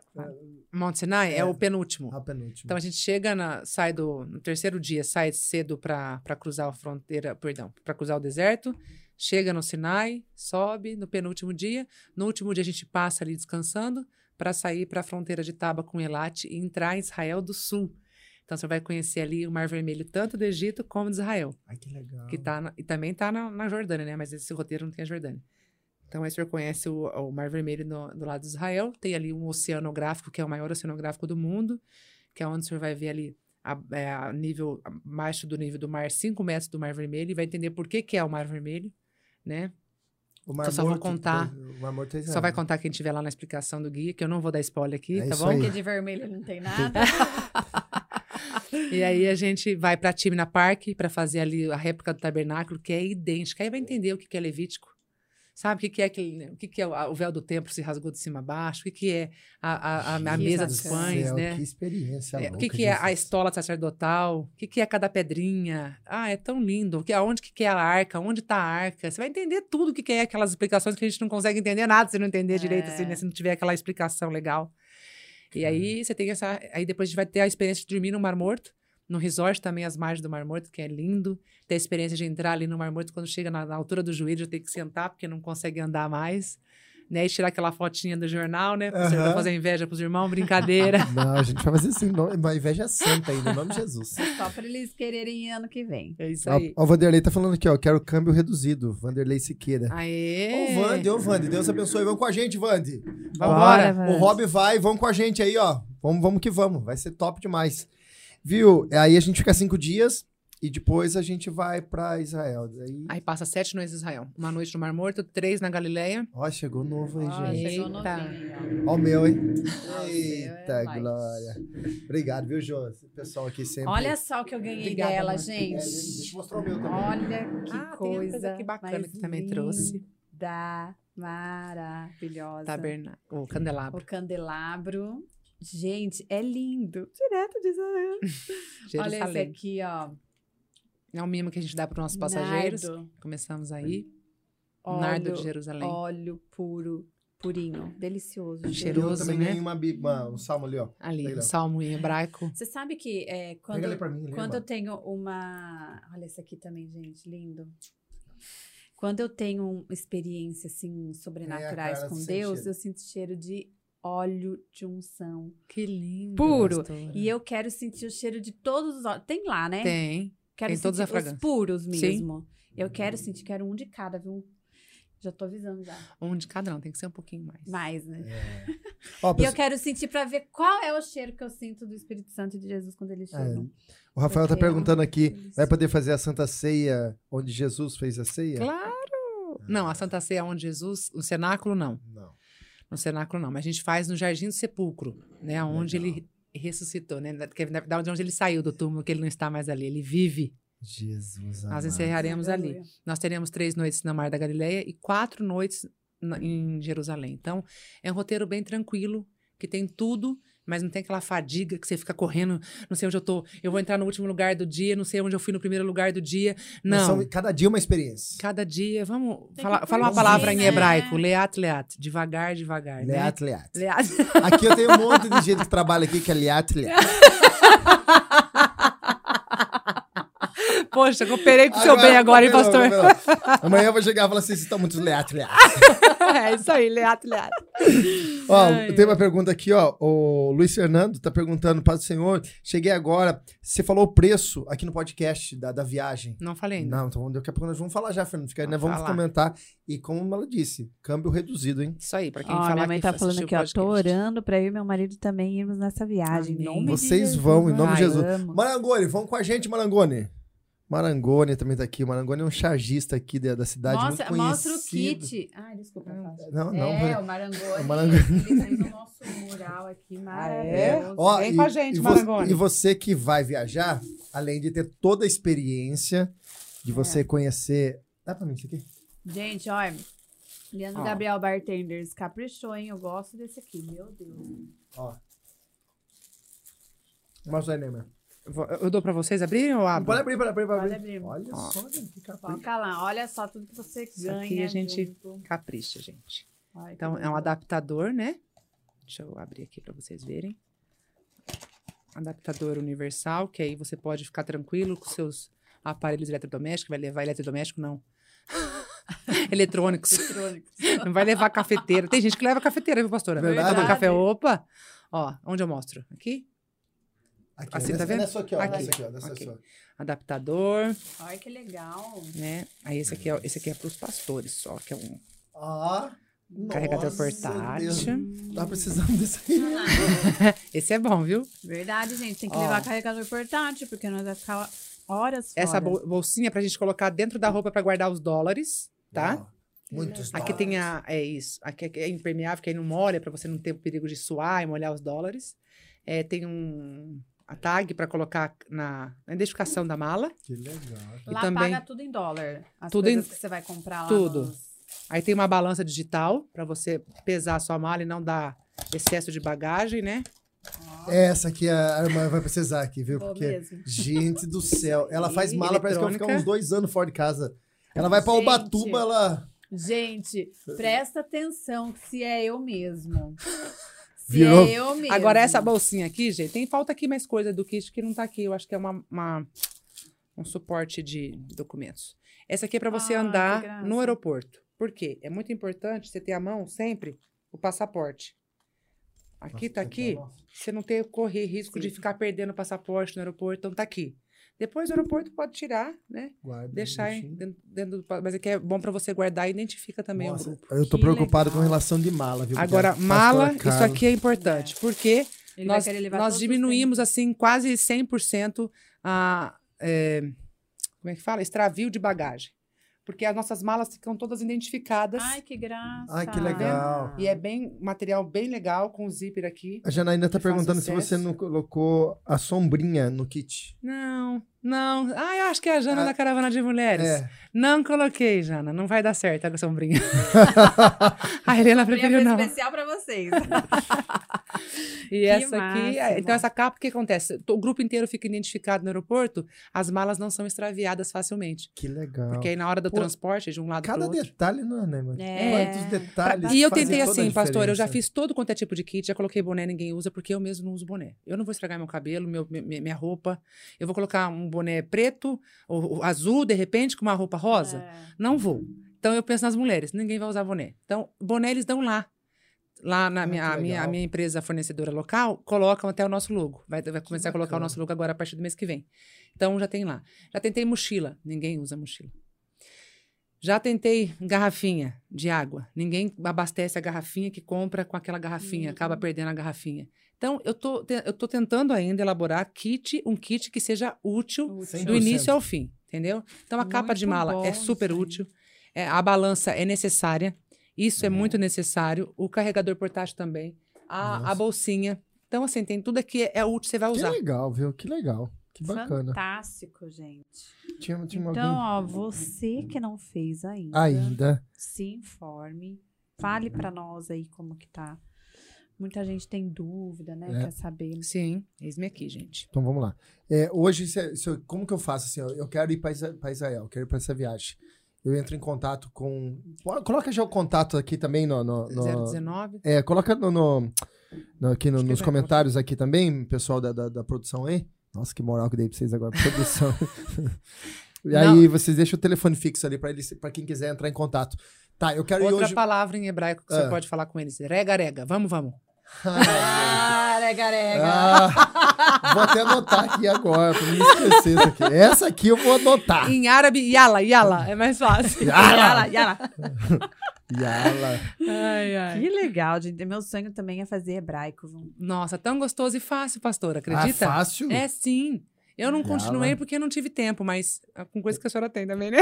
Monte Sinai é, É. o penúltimo. A penúltima. Então a gente chega na, sai do no terceiro dia, sai cedo para cruzar a fronteira, perdão, para cruzar o deserto, chega no Sinai, sobe no penúltimo dia, no último dia a gente passa ali descansando para sair para a fronteira de Taba com Elat e entrar em Israel do Sul. Então você vai conhecer ali o Mar Vermelho tanto do Egito como de Israel, Ai, que legal. que tá na- e também tá na, na Jordânia, né? Mas esse roteiro não tem a Jordânia. Então aí o senhor conhece o, o Mar Vermelho no- do lado de Israel, tem ali um oceanográfico que é o maior oceanográfico do mundo, que é onde o senhor vai ver ali a, é, a nível abaixo do nível do mar, 5 metros do Mar Vermelho, e vai entender por que, que é o Mar Vermelho, né? O Mar Eu só vou contar. O Mar Morto é Só vai contar quem tiver lá na explicação do guia, que eu não vou dar spoiler aqui, É tá bom? aí. Porque de vermelho não tem nada. [laughs] E aí a gente vai para Timna Park para fazer ali a réplica do tabernáculo, que é idêntica. Aí vai entender o que é Levítico. Sabe o que, que é aquele, o que, que é o, véu do templo se rasgou de cima a baixo? O que, que é a, a, a- a mesa do dos pães, céu, né? Que experiência É, o que, louca, que é a estola sacerdotal? O que, que é cada pedrinha? Ah, é tão lindo. O que- Aonde que que é a arca? Onde está a arca? Você vai entender tudo o que, que é aquelas explicações que a gente não consegue entender nada se não entender direito, assim, né? Se não tiver aquela explicação legal. E aí você tem essa. Aí depois a gente vai ter a experiência de dormir no Mar Morto. No resort também, as margens do Mar Morto, que é lindo. Ter a experiência de entrar ali no Mar Morto quando chega na, na altura do joelho, já tem que sentar, porque não consegue andar mais. Né? E tirar aquela fotinha do jornal, né? Pra você Aham. fazer inveja pros irmãos, brincadeira. [laughs] Não, a gente vai fazer assim, uma inveja santa aí, no nome de Jesus. Só pra eles quererem ir ano que vem. É isso aí. ó, o Vanderlei tá falando aqui, ó. Quero câmbio reduzido. Vanderlei Siqueira. Aê! Ô, Vande, ô, Vande. Deus abençoe. Vamos com a gente, Vande. Vambora. Bora, O Rob vai, vamos com a gente aí, ó. Vamos, vamos que vamos. Vai ser top demais. Viu? Aí a gente fica cinco dias e depois a gente vai pra Israel. Daí... Aí passa sete noites em Israel. Uma noite no Mar Morto, três na Galileia. Ó, chegou novo aí, Ó, gente. chegou Eita. Ó o meu, hein? Seu Eita, é glória. Obrigado, viu, Jô? Esse pessoal aqui sempre. Olha só o que eu ganhei Obrigada, dela, amor. É, gente. deixa eu mostrar o meu também. Olha que ah, coisa, coisa aqui bacana mais que também trouxe. linda, maravilhosa. Tabernáculo. O candelabro. O candelabro. Gente, é lindo. Direto de Israel. [laughs] Olha esse aqui, ó. É um mimo que a gente dá para os nossos passageiros. Nardo. Começamos aí. Óleo, Nardo de Jerusalém. Óleo puro, purinho. Delicioso. Cheiroso, também né? uma, uma- um salmo ali, ó. Ali, Legal. um salmo em hebraico. Você sabe que é, quando, Pega ali pra mim. quando eu tenho uma. Olha esse aqui também, gente, lindo. Quando eu tenho uma experiência assim sobrenaturais Carla com Deus, cheiro. eu sinto cheiro de óleo de unção. Que lindo. Puro. pastora. E eu quero sentir o cheiro de todos os óleos. Tem lá, né? Tem. Quero tem sentir todas as os puros Sim. mesmo. Eu quero sentir, quero um de cada, viu? Já tô avisando já. Um de cada não, tem que ser um pouquinho mais. Mais, né? [laughs] Ó, E eu quero sentir pra ver qual é o cheiro que eu sinto do Espírito Santo e de Jesus quando eles chegam. o Rafael tá porque é perguntando aqui, vai poder fazer a Santa Ceia onde Jesus fez a ceia? Claro! Não, a Santa Ceia onde Jesus, o cenáculo não. Não. No cenáculo não, mas a gente faz no Jardim do Sepulcro, né? Onde ele ressuscitou, né? Que da onde ele saiu do túmulo, que ele não está mais ali, ele vive. Jesus Nós amado. encerraremos ali. Nós teremos três noites na Mar da Galileia e quatro noites na- em Jerusalém. Então, é um roteiro bem tranquilo, que tem tudo, mas não tem aquela fadiga que você fica correndo, não sei onde eu tô, eu vou entrar no último lugar do dia, não sei onde eu fui no primeiro lugar do dia. Não. somos- cada dia uma experiência. Cada dia, vamos Tem falar, que falar uma palavra em né? hebraico, leat, leat, devagar, devagar, né? Leat, leat. Leat. [laughs] Aqui eu tenho um monte de gente que trabalha aqui que é leat, leat. [laughs] Poxa, cooperei pro seu bem agora, hein, pastor? Amanhã eu vou chegar e falar assim, vocês estão muito leat, leat. [laughs] é isso aí, leat, leat. Ó, Ai, tem uma pergunta aqui, ó. O Luiz Fernando tá perguntando, Paz do Senhor, cheguei agora. Você falou o preço aqui no podcast da, da viagem. Não falei ainda. Não, então daqui a pouco nós vamos falar já, Fernando. Fica, aí, nós Vamos falar. comentar. E como ela disse, câmbio reduzido, hein? Isso aí, pra quem Ó, falar minha mãe que tá falando aqui, ó. Tô orando pra eu e meu marido também irmos nessa viagem. Em Amém. nome de Vocês Jesus, vão, em nome de ai, Jesus. amo. Marangoni, vão com a gente, Marangoni. Marangoni também tá aqui. Marangoni é um chargista aqui da, da cidade Mostra, muito mostra conhecido. o kit. Ai, desculpa. Não, não. É, o Marangoni. [laughs] o Marangoni. Ele fez o nosso mural aqui maravilhoso. Ó, Vem e, com a gente, e, Marangoni. e você que vai viajar, além de ter toda a experiência de você conhecer. Dá pra mim isso aqui? Gente, olha. Leandro Ó. Gabriel Bartenders caprichou, hein? Eu gosto desse aqui, meu Deus. Ó. Mostra aí, Neymar. Vou- Eu dou pra vocês abrirem ou abro? Pode abrir, pode abrir, pode Pode abrir. abrir. Olha Ó. só, gente, que capricho. Coloca lá, olha só tudo que você Isso ganha. aqui a gente- junto. Capricha, gente. Ai, Então, é um adaptador, né? Deixa eu abrir aqui pra vocês verem. Adaptador universal, que aí você pode ficar tranquilo com seus aparelhos eletrodomésticos. Vai levar eletrodoméstico, não. [laughs] Eletrônicos. Eletrônicos. Não [laughs] vai levar cafeteira. Tem gente que leva cafeteira, viu, pastora? Verdade. Vai tomar café. Opa! Ó, onde eu mostro? Aqui? Aqui, Assim, ó, tá vendo? Nessa aqui, ó. Aqui. Nessa aqui, ó. Nessa Ok. aqui, ó. Adaptador, Ai, que legal. né? Aí esse aqui é, esse aqui é pros pastores só, que é um Ah, carregador nossa, portátil. Deus. Tava precisando desse aí. [laughs] Esse é bom, viu? Verdade, gente. Tem que Ó. levar carregador portátil, porque nós vai ficar horas fora. Essa bol- bolsinha pra gente colocar dentro da roupa pra guardar os dólares, tá? Ó, Muitos Aqui tem dólares. a. É isso. Aqui é impermeável, que aí não molha, pra você não ter o perigo de suar e molhar os dólares. É, tem um. A tag pra colocar na, na identificação da mala. Que legal. E Lá também- paga tudo em dólar. As Tudo coisas em- que você vai comprar lá. Tudo. nos- Aí tem uma balança digital pra você pesar a sua mala e não dar excesso de bagagem, né? Essa aqui a irmã vai precisar aqui, viu? Vou Porque, mesmo. gente do céu, ela faz mala, parece que vai ficar uns dois anos fora de casa. Ela vai pra Gente. Ubatuba, ela... Gente, presta atenção que se é eu mesmo. Virou- é eu mesmo. Agora, essa bolsinha aqui, gente, tem falta aqui mais coisa do kit que não tá aqui. Eu acho que é uma, uma- um suporte de documentos. Essa aqui é para você Ah, andar no aeroporto. Por quê? É muito importante você ter à mão sempre o passaporte. Aqui tá aqui, você não ter correr risco de Sim. ficar perdendo o passaporte no aeroporto, então tá aqui. Depois do aeroporto pode tirar, né? Guarda, Deixar dentro, dentro do. Mas aqui é bom para você guardar e identifica também Nossa, o grupo. eu tô Que preocupado legal. com relação de mala, viu? Agora, mala, isso aqui é importante. Porque Ele nós, nós diminuímos, assim, quase 100% a. é, como é que fala? Extravio de bagagem. Porque as nossas malas ficam todas identificadas. Ai, que graça. Ai, que legal. E é bem material bem legal, com zíper aqui. A Janaína tá que faz perguntando se você não colocou a sombrinha no kit. Não, não. Ah, eu acho que é a Jana Ah, da Caravana de Mulheres. É. Não coloquei, Jana. Não vai dar certo a sombrinha. [laughs] a Helena preferiu não. especial pra vocês. [laughs] E essa aqui, máximo. então essa capa, o que acontece? O grupo inteiro fica identificado no aeroporto, as malas não são extraviadas facilmente. Que legal. Porque aí na hora do Pô, transporte, de um lado Cada pro outro. detalhe, não é, né, mano? É. Quantos detalhes E eu tentei assim, pastor, eu já fiz todo quanto é tipo de kit, já coloquei boné, ninguém usa, porque eu mesmo não uso boné. Eu não vou estragar meu cabelo, meu, mi- mi- minha roupa. Eu vou colocar um boné preto, ou, ou azul, de repente, com uma roupa rosa. É. Não vou. Então eu penso nas mulheres, ninguém vai usar boné. Então, boné eles dão lá. Lá na Ah, minha, a minha, a minha empresa fornecedora local, colocam até o nosso logo. Vai, vai começar a colocar o nosso logo agora a partir do mês que vem. Então já tem lá. Já tentei mochila, ninguém usa mochila. Já tentei garrafinha de água. Ninguém abastece a garrafinha que compra com aquela garrafinha, Uhum. acaba perdendo a garrafinha. Então, eu tô, eu tô tentando ainda elaborar kit, um kit que seja útil do início ao fim, entendeu? Então, a capa de Muito mala é bom, super gente. útil. É, a balança é necessária. Isso é Uhum. muito necessário. O carregador portátil também. A, a bolsinha. Então, assim, tem tudo aqui é útil, você vai Que usar. legal, viu? Que legal. Que bacana. Fantástico, gente. Tinha, tinha Então, alguém... ó, você que não fez ainda, Ainda. se informe. Fale pra nós aí como que tá. Muita gente tem dúvida, né? É. Quer saber. Sim, eis-me aqui, gente. Então vamos lá. É, hoje, se- se como que eu faço assim? Eu quero ir para Israel, eu quero ir para essa viagem. Eu entro em contato com. Coloca já o contato aqui também no. no, no- 019. é, coloca no, no- no- aqui nos comentários aqui também, pessoal da, da, da produção aí. Nossa, que moral que eu dei pra vocês agora, produção. [laughs] e aí vocês deixam o telefone fixo ali para eles, para quem quiser entrar em contato. Tá, eu quero ir Outra hoje. palavar em hebraico que você Ah. pode falar com eles. Rega, rega. Vamos, vamos. Ah. Ah, vou até anotar aqui agora, pra não esquecer isso aqui. Essa aqui eu vou anotar. Em árabe, yala, yala. É mais fácil. Yala. Yala, yala. Yala. ai, ai. Que legal, gente. Meu sonho também é fazer hebraico. viu? Nossa, tão gostoso e fácil, pastor. Ah, Acredita? fácil? é sim. Eu não continuei porque não tive tempo, mas ah, com coisa que a senhora tem também, né?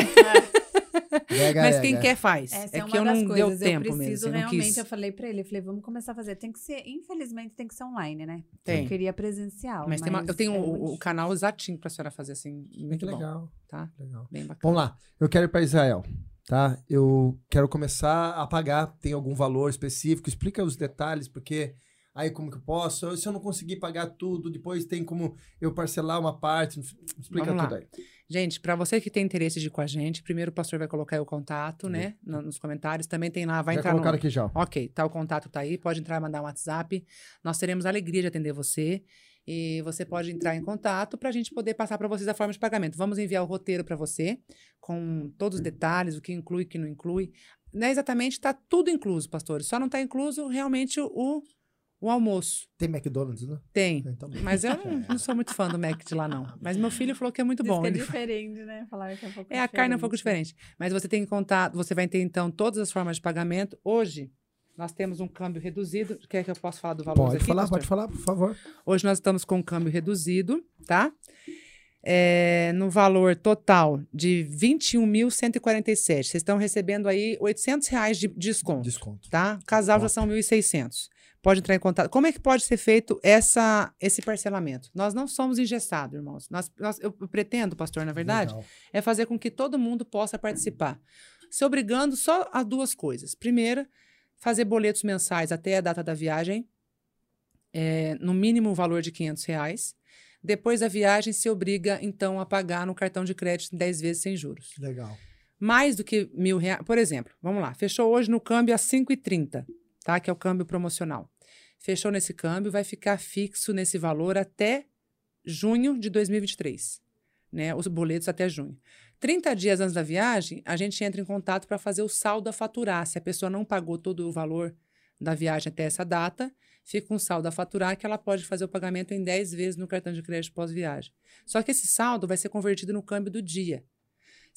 Rega, [laughs] mas quem quer faz. Essa é é, uma que eu das não coisas. deu tempo eu mesmo. preciso Eu não realmente, quis. eu falei pra ele, eu falei, vamos começar a fazer. Tem que ser, infelizmente, tem que ser online, né? Tem. Eu queria presencial. Mas, tem uma- eu tenho é o, muito o canal exatinho pra senhora fazer assim. Muito Que bom, legal, tá? legal. Bem bacana. Vamos lá. Eu quero ir para Israel, tá? Eu quero começar a pagar. Tem algum valor específico? Explica os detalhes, porque aí como que eu posso? Se eu não conseguir pagar tudo, depois tem como eu parcelar uma parte. Explica tudo aí. Gente, para você que tem interesse de ir com a gente, primeiro o pastor vai colocar aí o contato, né? no- nos comentários. Também tem lá, vai Já entrar no, colocaram aqui já. Ok, tá, o contato tá aí, pode entrar e mandar um WhatsApp. Nós teremos a alegria de atender você. E você pode entrar em contato para a gente poder passar para vocês a forma de pagamento. Vamos enviar o roteiro para você, com todos os detalhes, o que inclui, o que não inclui. Não é exatamente, está tudo incluso, pastores. Só não está incluso realmente o, o almoço. Tem McDonald's, né? Tem. Então, Mas eu não, [laughs] não sou muito fã do Mac de lá, não. Mas meu filho falou que é muito Diz bom. que é Ele diferente, né? Falaram que é um pouco é, a carne é um pouco diferente. Mas você tem contato, você vai ter, então, todas as formas de pagamento. Hoje, nós temos um câmbio reduzido. Quer que eu possa falar do valor Pode aqui, falar, pastor? pode falar, por favor. Hoje nós estamos com um câmbio reduzido, tá? É, no valor total de R$ 21.147. Vocês estão recebendo aí 800 reais de desconto, Desconto. tá? Casal já Top. são 1.600. Pode entrar em contato. Como é que pode ser feito essa, esse parcelamento? Nós não somos engessados, irmãos. Nós, nós- eu pretendo, pastor, na verdade, Legal. é fazer com que todo mundo possa participar. Se obrigando só a duas coisas. Primeira, fazer boletos mensais até a data da viagem, é, no mínimo um valor de 500 reais. Depois da viagem, se obriga, então, a pagar no cartão de crédito em 10 vezes sem juros. Legal. Mais do que mil reais. Por exemplo, vamos lá, fechou hoje no câmbio a 5,30, tá? Que é o câmbio promocional. Fechou nesse câmbio, vai ficar fixo nesse valor até junho de 2023, né? Os boletos até junho. 30 dias antes da viagem, a gente entra em contato para fazer o saldo a faturar. Se a pessoa não pagou todo o valor da viagem até essa data, fica um saldo a faturar que ela pode fazer o pagamento em 10 vezes no cartão de crédito pós-viagem. Só que esse saldo vai ser convertido no câmbio do dia.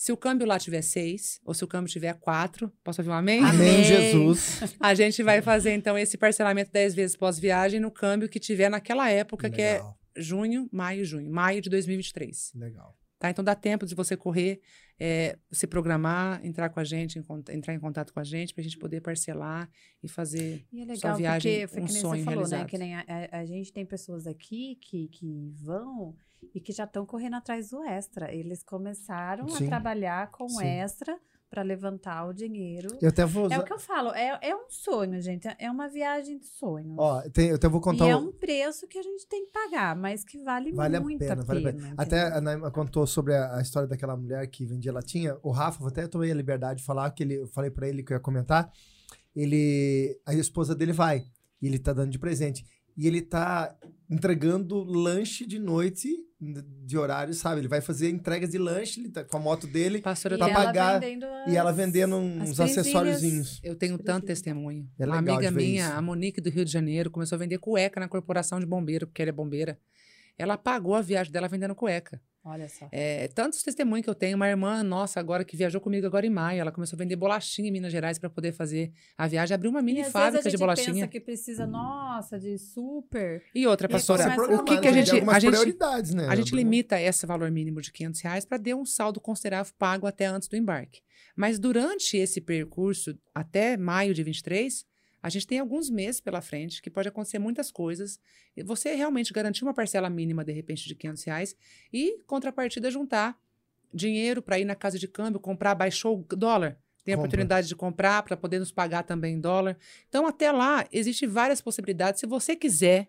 Se o câmbio lá tiver 6, ou se o câmbio tiver 4, posso ouvir um amém? Amém. Jesus. A gente vai fazer, então, esse parcelamento 10 vezes pós-viagem no câmbio que tiver naquela época, que é Legal. junho, maio, junho. Maio de 2023. Legal. Tá? Então dá tempo de você correr, é, se programar, entrar com a gente, entrar em contato com a gente, para a gente poder parcelar e fazer. E é Sua legal viagem, porque foi um que nem sonho você falou, realizado. né? Que nem a, a- a gente tem pessoas aqui que, que vão e que já estão correndo atrás do extra. Eles começaram Sim. a trabalhar com Sim. extra para levantar o dinheiro. Eu até vou É usar. o que eu falo, é, é um sonho, gente. É uma viagem de sonhos. Ó, tem- eu até vou contar e é o- um preço que a gente tem que pagar, mas que vale, Vale a muito pena, vale a pena. Até a Naima contou sobre a, a história daquela mulher que vendia latinha. O Rafa, até tomei a liberdade de falar que ele, eu falei pra ele que eu ia comentar. Ele, a esposa dele vai e ele tá dando de presente. E ele tá entregando lanche de noite, de horário, sabe? Ele vai fazer entregas de lanche, ele tá com a moto dele Pastora, eu, pra e pagar- vendendo e ela as- vendendo as uns acessóriozinhos. eu tenho tanto testemunho. É Uma amiga minha, isso. a Monique do Rio de Janeiro, começou a vender cueca na corporação de bombeiro, porque ela é bombeira. Ela pagou a viagem dela vendendo cueca. Olha só. É, tantos testemunhos que eu tenho. Uma irmã nossa agora que viajou comigo agora em maio, ela começou a vender bolachinha em Minas Gerais para poder fazer a viagem. Abriu uma E mini às fábrica vezes de a gente bolachinha. pensa que precisa, nossa, de super. E outra, E pastora, o que, que a gente. A gente, prioridades, né? a gente limita esse valor mínimo de 500 reais para ter um saldo considerável pago até antes do embarque. Mas durante esse percurso, até maio de 23, a gente tem alguns meses pela frente que pode acontecer muitas coisas. Você realmente garantir uma parcela mínima, de repente, de 500 reais e, contrapartida, juntar dinheiro para ir na casa de câmbio, comprar, baixou o dólar. Tem a Compra. oportunidade de comprar para poder nos pagar também em dólar. Então, até lá, existem várias possibilidades. Se você quiser,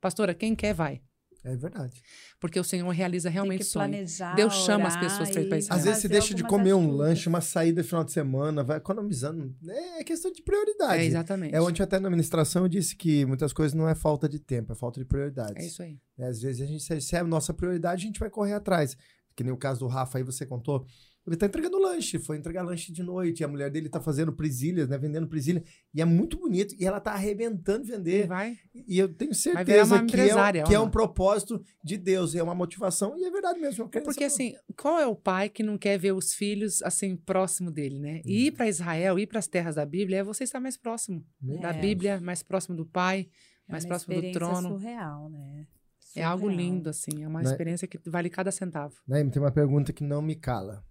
pastora, quem quer, vai. É verdade. Porque o Senhor realiza Tem realmente que sonhos. planejar. Deus chama as pessoas pra ir esse Às vezes você deixa de comer um lanche, uma saída no final de semana, vai economizando. É questão de prioridade. É, exatamente. É onde até na administração eu disse que muitas coisas não é falta de tempo, é falta de prioridades. É isso aí. né? Às vezes a gente, se se é a nossa prioridade, a gente vai correr atrás. Que nem o caso do Rafa aí, você contou. Ele tá entregando lanche, foi entregar lanche de noite. E a mulher dele tá fazendo presilhas, né? Vendendo presilha. E é muito bonito. E ela tá arrebentando E vender. vai. E eu tenho certeza que, é, um- que é um propósito de Deus, é uma motivação. E é verdade mesmo. É porque, assim, qual é o pai que não quer ver os filhos, assim, próximo dele, né? E ir para Israel, ir para as terras da Bíblia, é você estar mais próximo Meu da É. Bíblia, mais próximo do pai, É mais uma próximo do experiência trono. surreal, né? É algo Surreal. lindo, assim. É uma Né? experiência que vale cada centavo. Naime, tem uma pergunta que não me cala,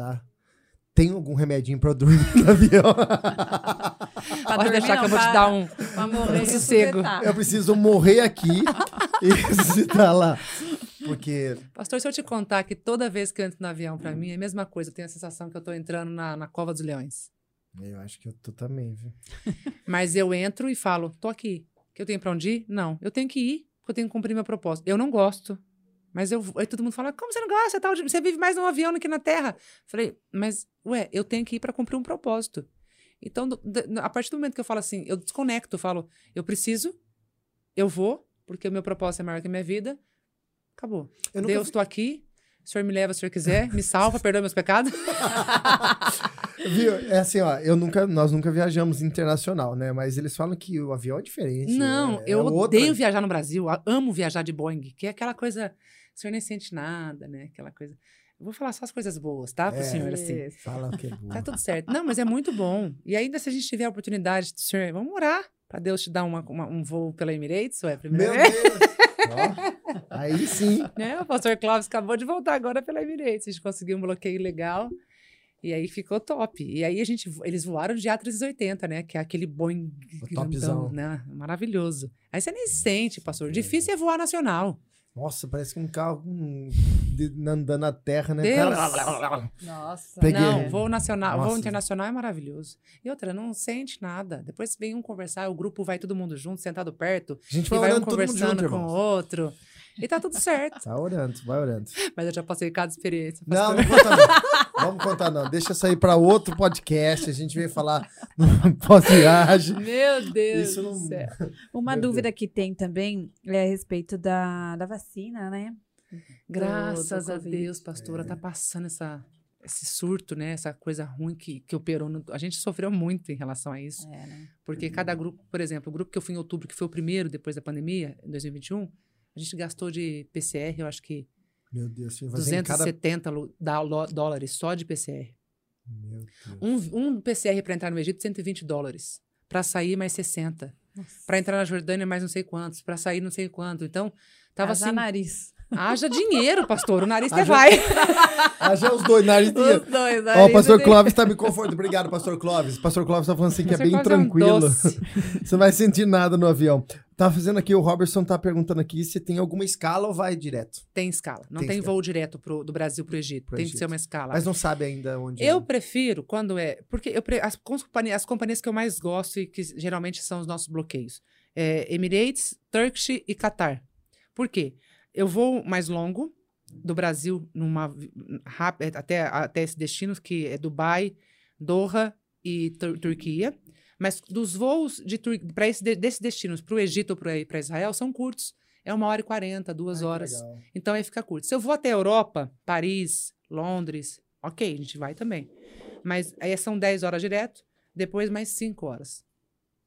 tá? Tem algum remedinho pra eu dormir no avião? [laughs] Pra Pode deixar que não, eu vou te pra- dar um. pra morrer um sossego. eu preciso morrer aqui e [laughs] ressuscitar lá. Porque Pastor, se eu te contar que toda vez que eu entro no avião, para mim, é a mesma coisa. Eu tenho a sensação que eu tô entrando na, na cova dos leões. eu acho que eu tô também, viu? [laughs] Mas eu entro e falo, tô aqui. Que eu tenho pra onde ir? Não. Eu tenho que ir, porque eu tenho que cumprir meu propósito. Eu não gosto. Mas eu, aí todo mundo fala, como você não gosta? Você, tá, você vive mais no avião do que na terra. Falei, mas, ué, eu tenho que ir pra cumprir um propósito. Então, do- da- a partir do momento que eu falo assim, eu desconecto, eu falo, eu preciso, eu vou, porque o meu propósito é maior que a minha vida. Acabou. Eu Deus, vi- tô aqui. O Senhor me leva se o Senhor quiser, me salva, [laughs] perdoa meus pecados. [laughs] Viu? É assim, ó, eu nunca, nós nunca viajamos internacional, né? Mas eles falam que o avião é diferente. Não, é- eu é outra- odeio viajar no Brasil. Amo viajar de Boeing, que é aquela coisa. O senhor nem sente nada, né? Aquela coisa. Eu vou falar só as coisas boas, tá? Pro É. senhor, assim. Isso. Fala o que é bom. Tá tudo certo. Não, mas é muito bom. E ainda se a gente tiver a oportunidade, senhor, vamos orar pra Deus te dar uma- uma- um voo pela Emirates, ué, primeira Meu vez. Deus! Ó, aí sim. Né? O pastor Clóvis acabou de voltar agora pela Emirates. A gente conseguiu um bloqueio legal. E aí ficou top. E aí a gente, eles voaram de A380, né? Que é aquele Boeing O grandão, topzão. né? Maravilhoso. Aí você nem sente, pastor. Difícil é voar nacional. Nossa, parece que um carro de- andando na terra, né? Deus. [laughs] Nossa. Peguei. Não, voo nacional, voo Nossa. internacional é maravilhoso. E outra, não sente nada. Depois vem um conversar, o grupo vai todo mundo junto, sentado perto, A gente e vai vai um orando todo mundo conversando junto, com o outro. E tá tudo certo. Tá orando, vai orando. Mas eu já passei cada experiência. Não, pastor. não conta não. Vamos contar não. Deixa sair pra outro podcast. A gente veio falar [laughs] no pós-viagem. Meu Deus Isso do não- céu. Uma Meu dúvida que tem também é a respeito da, da vacina, né? Graças do a. Deus, pastora, tá passando essa, esse surto, né? Essa coisa ruim que, que operou. No... A gente sofreu muito em relação a isso. É, né? Porque cada grupo, por exemplo, o grupo que eu fui em outubro, que foi o primeiro depois da pandemia, em 2021, a gente gastou de PCR, eu acho que Meu Deus, você vai fazer em cada... 270 lu- da- lo- dólares só de PCR. Meu Deus. Um, um PCR para entrar no Egito, 120 dólares. Para sair, mais 60. Nossa. Para entrar na Jordânia, mais não sei quantos. Para sair, não sei quanto. Então, tava Haja assim. nariz. Haja dinheiro, pastor. O nariz até Haja- vai. [laughs] Já os dois, nariz. Os dois, Ó, nariz o pastor Clóvis tá me confortando. Obrigado, pastor Clóvis. Pastor Clóvis tá falando assim que é bem Clóvis é um tranquilo. [laughs] Você não vai sentir nada no avião. Tá fazendo aqui, o Robertson tá perguntando aqui se tem alguma escala ou vai direto. Tem escala. Não Tem tem, escala. voo direto pro, do Brasil pro Egito. Pro tem Egito. que ser uma escala. Mas não sabe ainda onde Eu é. prefiro quando é. Porque eu as, companhias, as companhias que eu mais gosto e que geralmente são os nossos bloqueios: é Emirates, Turkish e Qatar. Por quê? Eu vou mais longo do Brasil numa até, até esse destino, que é Dubai, Doha e Tur- Turquia. Mas dos voos de pra esse, de- desses destinos para o Egito ou para Israel são curtos. É uma hora e quarenta, duas Ai, que horas. Então aí fica curto. Se eu vou até a Europa, Paris, Londres, ok, a gente vai também. Mas aí são 10 horas direto, depois mais 5 horas.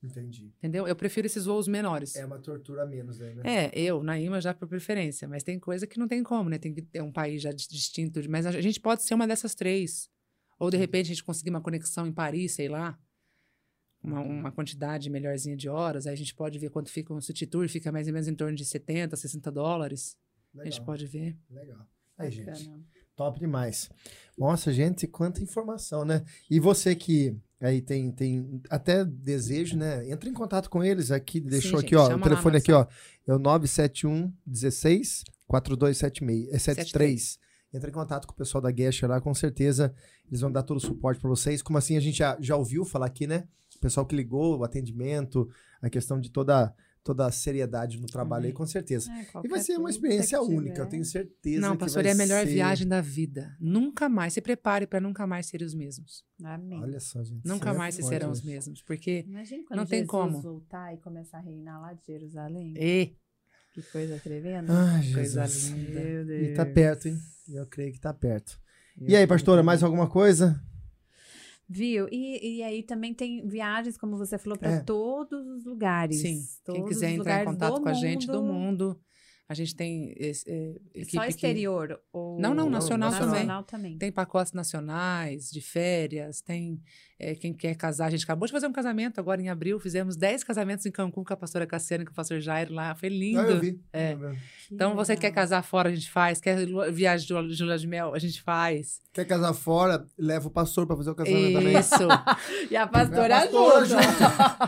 Entendi. Entendeu? Eu prefiro esses voos menores. É uma tortura a menos aí, né? É, eu, Naíma, já por preferência. Mas tem coisa que não tem como, né? Tem que ter um país já di- distinto. Mas a gente pode ser uma dessas três. Ou, de repente, a gente conseguir uma conexão em Paris, sei lá. Uma, uma quantidade melhorzinha de horas. Aí a gente pode ver quanto fica um city tour. Fica mais ou menos em torno de 70, 60 dólares. A gente Legal. pode ver. Legal. Aí, gente. Top demais. Nossa, gente, quanta informação, né? E você que aí tem, tem até desejo, né? Entra em contato com eles aqui, deixou gente, aqui, ó, o telefone aqui, ó, é o 971 16 4276, é 73. Entra em contato com o pessoal da Guest lá, com certeza eles vão dar todo o suporte para vocês. Como assim a gente já, já ouviu falar aqui, né? O pessoal que ligou, o atendimento, a questão de toda toda a seriedade no trabalho aí, Amém. com certeza. É, E vai ser uma experiência única, tiver. eu tenho certeza não, pastor, é a melhor ser- viagem da vida. Nunca mais. Se prepare para nunca mais serem os mesmos. Amém. Olha só, gente. Nunca é mais se serão os mesmos. Porque. Imagina quando Não tem Jesus como. voltar e começar a reinar lá de Jerusalém. E, Que coisa tremenda. Ai, coisa Jesus. linda. Meu Deus. E tá perto, hein? Eu creio que tá perto. Eu E aí, pastora, também. mais alguma coisa? Viu? E, e aí também tem viagens, como você falou, para É. todos os lugares. Sim. Quem quiser os entrar em contato com a gente do mundo. A gente tem esse, é, equipe Só que- exterior? Ou... Não, não, nacional nacional também. Tem pacotes nacionais, de férias, tem é, quem quer casar. A gente acabou de fazer um casamento agora em abril, fizemos 10 casamentos em Cancún com a pastora Cassiana e com o pastor Jairo lá. Foi lindo. Ah, eu vi. É. Eu vi. Que Então, você quer casar fora, a gente faz. Quer viagem de lua de mel, a gente faz. Quer casar fora, leva o pastor pra fazer o casamento também. Isso. [laughs] E a pastora, A pastora ajuda.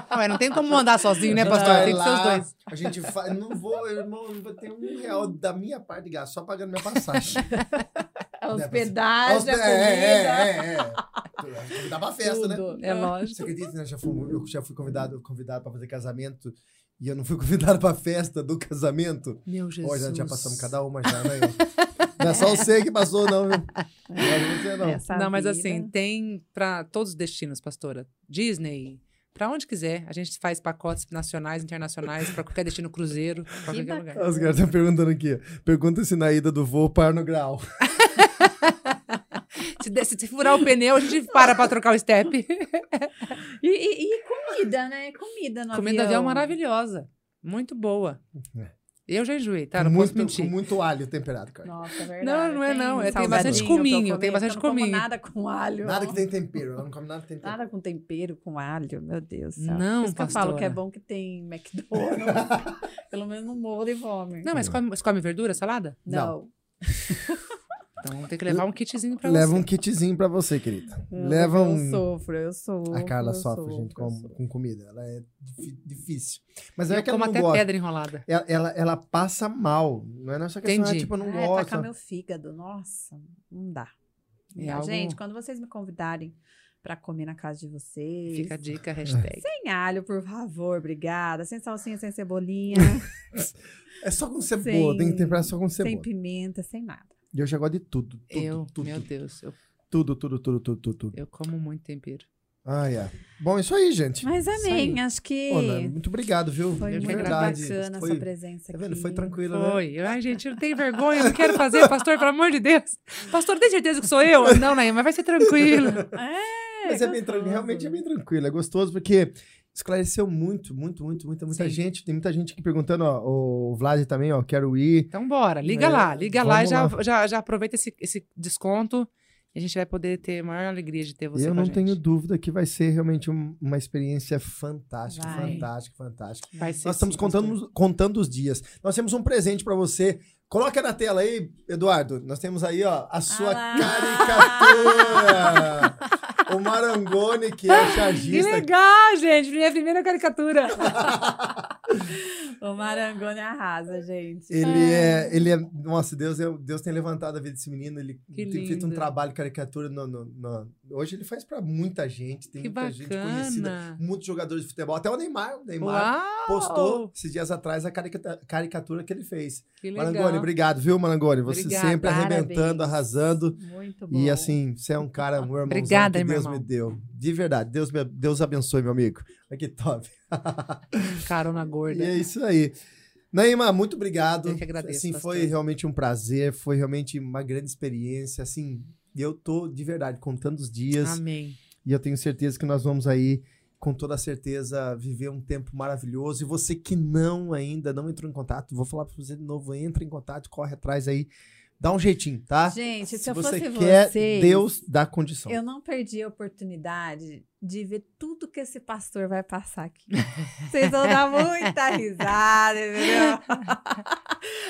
Não, mas [laughs] não tem como mandar sozinho, né, pastor? Tem que ser os dois. A gente faz. Não vou, irmão, não vai ter um real da minha parte de gasto, só pagando minha passagem. [laughs] A hospedagem, a é, comida. é, é, é. Convidar pra festa, né? tudo. É lógico. Você acredita, né? Já fui, eu já fui convidado, convidado pra fazer casamento e eu não fui [laughs] convidado pra festa do casamento. Meu Jesus. Ó, já, já passamos cada uma já, né? Não é só você que passou, não, viu? Não é você, não. Essa Não, mas vida. assim, tem para todos os destinos, pastora. Disney, para onde quiser. A gente faz pacotes nacionais, internacionais, para qualquer destino cruzeiro, para qualquer bacana. lugar. Os caras estão perguntando aqui. Pergunta se na ida do voo par no grau. [laughs] Se, se furar o pneu, a gente para para trocar o step. E, e- e comida, né? Comida no Comida avião avião. maravilhosa. Muito boa. É. Eu já enjoei, tá? com, Não muito, posso mentir. com muito alho temperado, cara. Nossa, é verdade. Não, não é não, é- tem bastante pra cominho, tem bastante eu não como cominho. nada com alho. Nada que tem tempero. Eu não como nada que tem tempero. Nada com tempero, com alho, meu Deus. Não, Por isso que eu falo que é bom que tem McDonald's. [laughs] Pelo menos não morro de fome. Não, mas come, você come verdura, salada? Não. [laughs] Então tem que levar um kitzinho para Leva você. um kitzinho pra você, querida. [laughs] Não, Leva eu um. sofro, eu sofro. A Carla eu sofre, sofro, gente, eu com, com comida. Ela é difí- difícil. Mas é Eu que ela como não até gosta. pedra enrolada. Ela, ela, ela passa mal. Não é nossa questão, é, Entendi. tipo, eu não É, gosto. tacar meu fígado. Nossa, não dá. Não É algo- Gente, quando vocês me convidarem pra comer na casa de vocês. Fica a dica, [laughs] hashtag. Sem alho, por favor, obrigada. Sem salsinha, sem cebolinha, [laughs] É só com cebola, Sem- tem que temperar só com sem cebola. pimenta, sem nada. E eu já gosto de tudo. Tudo, eu, tudo, meu tudo, Deus, eu, tudo, tudo, tudo, tudo, tudo, tudo. eu como muito tempero. Ah, é. Bom, isso aí, gente. Mas amém, acho que muito obrigado, viu? foi De agradeço. bacana Foi, essa presença tá vendo? Foi tranquilo, né? Foi. Ai, gente, não tenho vergonha, eu não quero fazer, pastor, pelo amor de Deus. Pastor, tem certeza que sou eu? Não, Naima, mas vai ser tranquilo. É, Mas é bem gostoso. tranquilo, realmente é bem tranquilo, é gostoso, porque esclareceu muito, muito, muito, muita, muita Sim. gente. Tem muita gente aqui perguntando, ó, o Vlad também, ó, quero ir. Então, bora, liga É, lá, liga lá e já, já, já aproveita esse, esse desconto e a gente vai poder ter a maior alegria de ter você eu com não a gente. tenho dúvida que vai ser realmente um- uma experiência fantástica, Vai. fantástica, fantástica. Vai ser Nós estamos sim, contando, contando os dias. Nós temos um presente pra você. Coloca na tela aí, Eduardo. Nós temos aí, ó, a sua Ah caricatura. [laughs] o Marangoni, que é o Que chargista. legal, gente, minha primeira caricatura. [laughs] O Marangoni arrasa, gente. Ele é, ele é, nossa, Deus, é- Deus tem levantado a vida desse menino. Ele Que tem feito um lindo. trabalho de caricatura. No, no- no- hoje ele faz pra muita gente. Tem Que muita gente conhecida, bacana. muitos jogadores de futebol. Até o Neymar, o Neymar Uau! postou esses dias atrás a carica- caricatura que ele fez. Que legal. Marangoni, obrigado, viu, Marangoni? Você Obrigada, sempre arrebentando, parabéns. arrasando. Muito bom. E assim, você é um cara, meu irmãozão Obrigada, que Deus irmão. me deu. De verdade, Deus, me, Deus abençoe, meu amigo. Olha que top. [laughs] Carona E gorda. é isso aí. Naima, muito obrigado. Eu que agradeço, Assim, foi realmente um prazer, foi realmente uma grande experiência. Assim, eu tô de verdade contando os dias Amém. e eu tenho certeza que nós vamos aí com toda certeza viver um tempo maravilhoso. E você que não ainda não entrou em contato, vou falar para você de novo, entra em contato, corre atrás aí, dá um jeitinho, tá? Gente, se, Se eu você fosse quer, vocês, Deus dá condição. eu não perdi a oportunidade de ver tudo que esse pastor vai passar aqui. Vocês vão dar muita [laughs] risada, entendeu?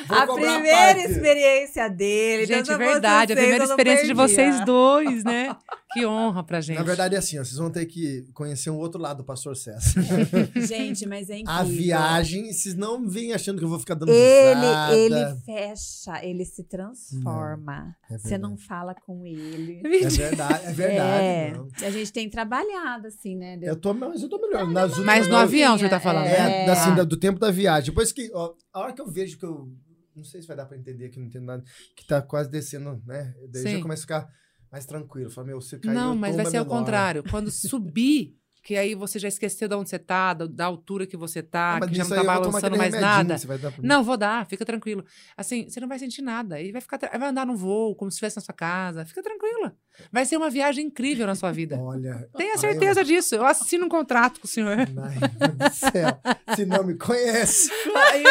Vou a primeira parte. experiência dele. Gente, então, é verdade. A vocês, primeira eu não experiência de vocês dois, né? Que honra pra gente. Na verdade é assim, ó, vocês vão ter que conhecer um outro lado do pastor César. [laughs] Gente, mas é incrível. A viagem, vocês não vêm achando que eu vou ficar dando Ele, risada. ele fecha, ele se transforma. É Você não fala com ele. É verdade, é verdade. É, não. a gente tem trabalhado assim, né? Eu tô, mas eu tô melhor. Nas últimas- Mas no avião você tá É, falando, É, né? assim, Ah. da- do tempo da viagem. Depois que, ó, a hora que eu vejo que eu. Não sei se vai dar pra entender que não entendo nada. Que tá quase descendo, né? Daí Sim. já começa a ficar mais tranquilo. Fala, meu, você caiu. Não, mas vai é ser o menor. contrário. Quando subir, que aí você já esqueceu de onde você tá, da, da altura que você tá, Ah, mas que já não tá balançando mais nada. você vai dar pra mim. Não, vou dar, fica tranquilo. Assim, você não vai sentir nada. E vai ficar, vai andar no voo, como se estivesse na sua casa. Fica tranquila. Vai ser uma viagem incrível na sua vida. Olha. Tenha certeza disso. Eu assino um contrato com o senhor. Ai, meu Deus do céu. Se não me conhece. Aí,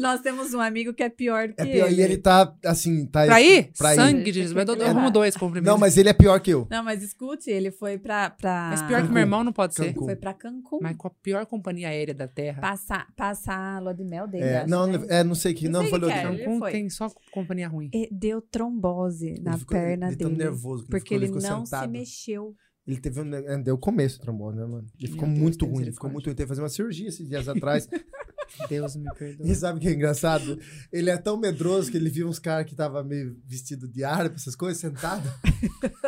Nós temos um amigo que é pior que É pior. ele. E ele tá, assim, tá. Pra ir? Pra ir. Sangue de Jesus. Mas eu eu arrumo dois cumprimentos. Não, mas ele é pior que eu. Não, mas escute, ele foi pra. pra... Mas pior que Cancún. meu irmão não pode ser. Cancún. Foi pra Cancún. Mas com a pior companhia aérea da Terra. Passar, passar a lua de mel dele. É, acho, não, né? é, não sei que. Não Não, sei falou que de era. Cancún. ele foi. tem só companhia ruim. E deu trombose na Ele ficou- perna ele tá dele. nervoso, que ele porque ele ele, não sentado. se mexeu. Ele teve um. ne- é, Deu começo o trombose, né, mano? Ele ficou Deus, muito tem ruim. Ele ficou muito ruim. Teve que fazer uma cirurgia esses dias atrás. [laughs] Deus me perdoe. E sabe o que é engraçado? Ele é tão medroso que ele viu uns caras que estavam meio vestido de árabe, essas coisas, sentado.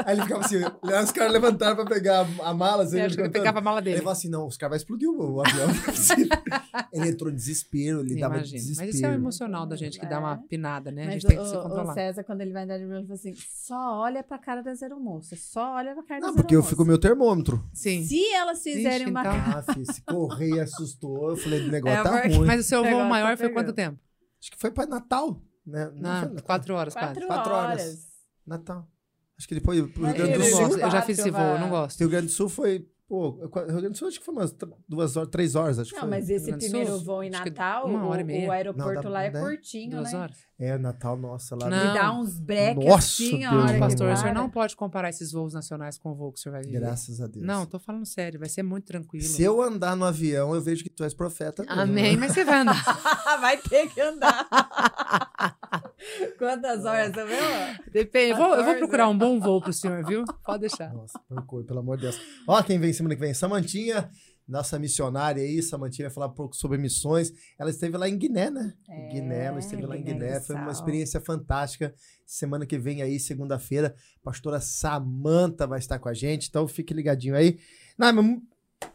Aí ele ficava assim, os caras levantaram pra pegar a mala. Assim, ele contando. pegava a mala Ele dele. falou assim: não, os caras vão explodir o, avião. não é [laughs] ele entrou em desespero, ele dava Imagina. desespero. Mas isso é o emocional da gente que dá uma É. pinada, né? a Mas gente tem o, que se o- o controlar. César, quando ele vai andar de avião, ele fala assim: só olha pra cara das aeromoças. Só olha pra cara Não, das porque eu aeromoças. fico meu termômetro. Sim. Se elas fizerem Ixi, uma então- cara. Ah, filho, se correr assustou, eu falei, o negócio É, tá ruim. Mas o seu voo tô maior foi quanto tempo? Acho que foi pra Natal, né? Não Ah, foi Natal. quatro horas, quase. Quatro, Quatro horas. horas. Natal. Acho que ele foi pro Rio Mas Grande do não Sul. gosto, eu já fiz esse voo, eu não gosto. Rio Grande do Sul foi, pô, Rio Grande do Sul acho que foi umas duas horas, três horas, acho que Não, foi. mas esse primeiro Sul? voo em que Natal, uma hora e o, meia. o aeroporto Não, dá- lá é dá- curtinho, Duas né? horas. É, Natal, nossa, lá. Não. E dá uns breaks Nossa, assim, a Deus, hora que Pastor, o senhor não pode comparar esses voos nacionais com o voo que o senhor vai viver. Graças a Deus. Não, tô falando sério, vai ser muito tranquilo. Se eu andar no avião, eu vejo que tu és profeta. mesmo, Amém, né? mas você vai andar. [laughs] vai ter que andar. [laughs] Quantas horas, viu? Depende. Eu vou, eu vou 14. procurar um bom voo pro senhor, viu? Pode deixar. Nossa, procure, pelo amor de Deus. Ó, quem vem semana que vem? Samantinha, nossa missionária aí. Samantinha vai falar um pouco sobre missões. Ela esteve lá em Guiné, né? É, Guiné, ela esteve lá em Guiné. Foi uma experiência fantástica. Semana que vem aí, segunda-feira, a pastora Samanta vai estar com a gente. Então fique ligadinho aí. Não, mas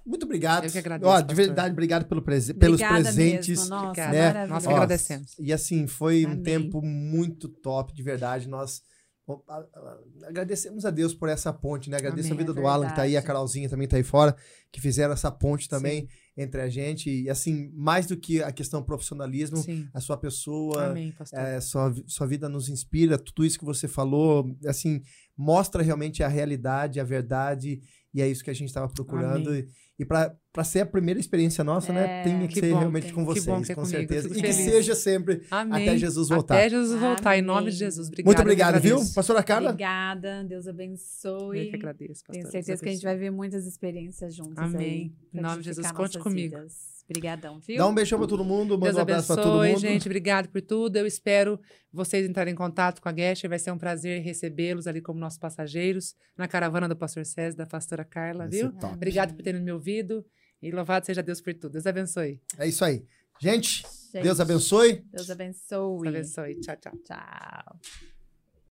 muito obrigado. Eu que agradeço, Ó, de verdade, obrigado pelo prese- pelos presentes. Mesmo. Nossa, né? Nós agradecemos. E assim, foi um Amém. tempo muito top, de verdade. Nós agradecemos a Deus por essa ponte, né? Agradeço Amém. a vida É do Alan, que tá aí, a. Carolzinha também tá aí fora, que fizeram essa ponte também entre a gente. E assim, mais do que a questão profissionalismo, Sim. a sua pessoa, Amém, é, sua, sua vida nos inspira, tudo isso que você falou, assim, mostra realmente a realidade, a verdade, e é isso que a gente estava procurando. Amém. E, e para ser a primeira experiência nossa, né, É, tem que, que ser bom, realmente tem- com vocês, é com comigo, certeza. E que seja sempre Amém. até Jesus voltar. Até Jesus voltar, em nome Amém. de Jesus. Obrigada, Muito eu obrigado, viu? Pastora Carla? Obrigada, Deus Eu abençoe. que agradeço, pastor. Tenho certeza que a gente vai ver muitas experiências juntas Amém. aí. Em nome de Jesus, conte comigo. vidas. Obrigadão, viu? Dá um beijão pra todo mundo, manda Deus um abraço pra todo abençoe, mundo. gente. Obrigado por tudo. Eu espero vocês entrarem em contato com a Guest. Vai ser um prazer recebê-los ali como nossos passageiros na caravana do pastor César, da pastora Carla, Vai viu? top. Obrigado por terem me ouvido. E louvado seja Deus por tudo. Deus abençoe. É isso aí. Gente, Gente, Deus abençoe. Deus abençoe. Deus abençoe. Tchau, tchau. Tchau.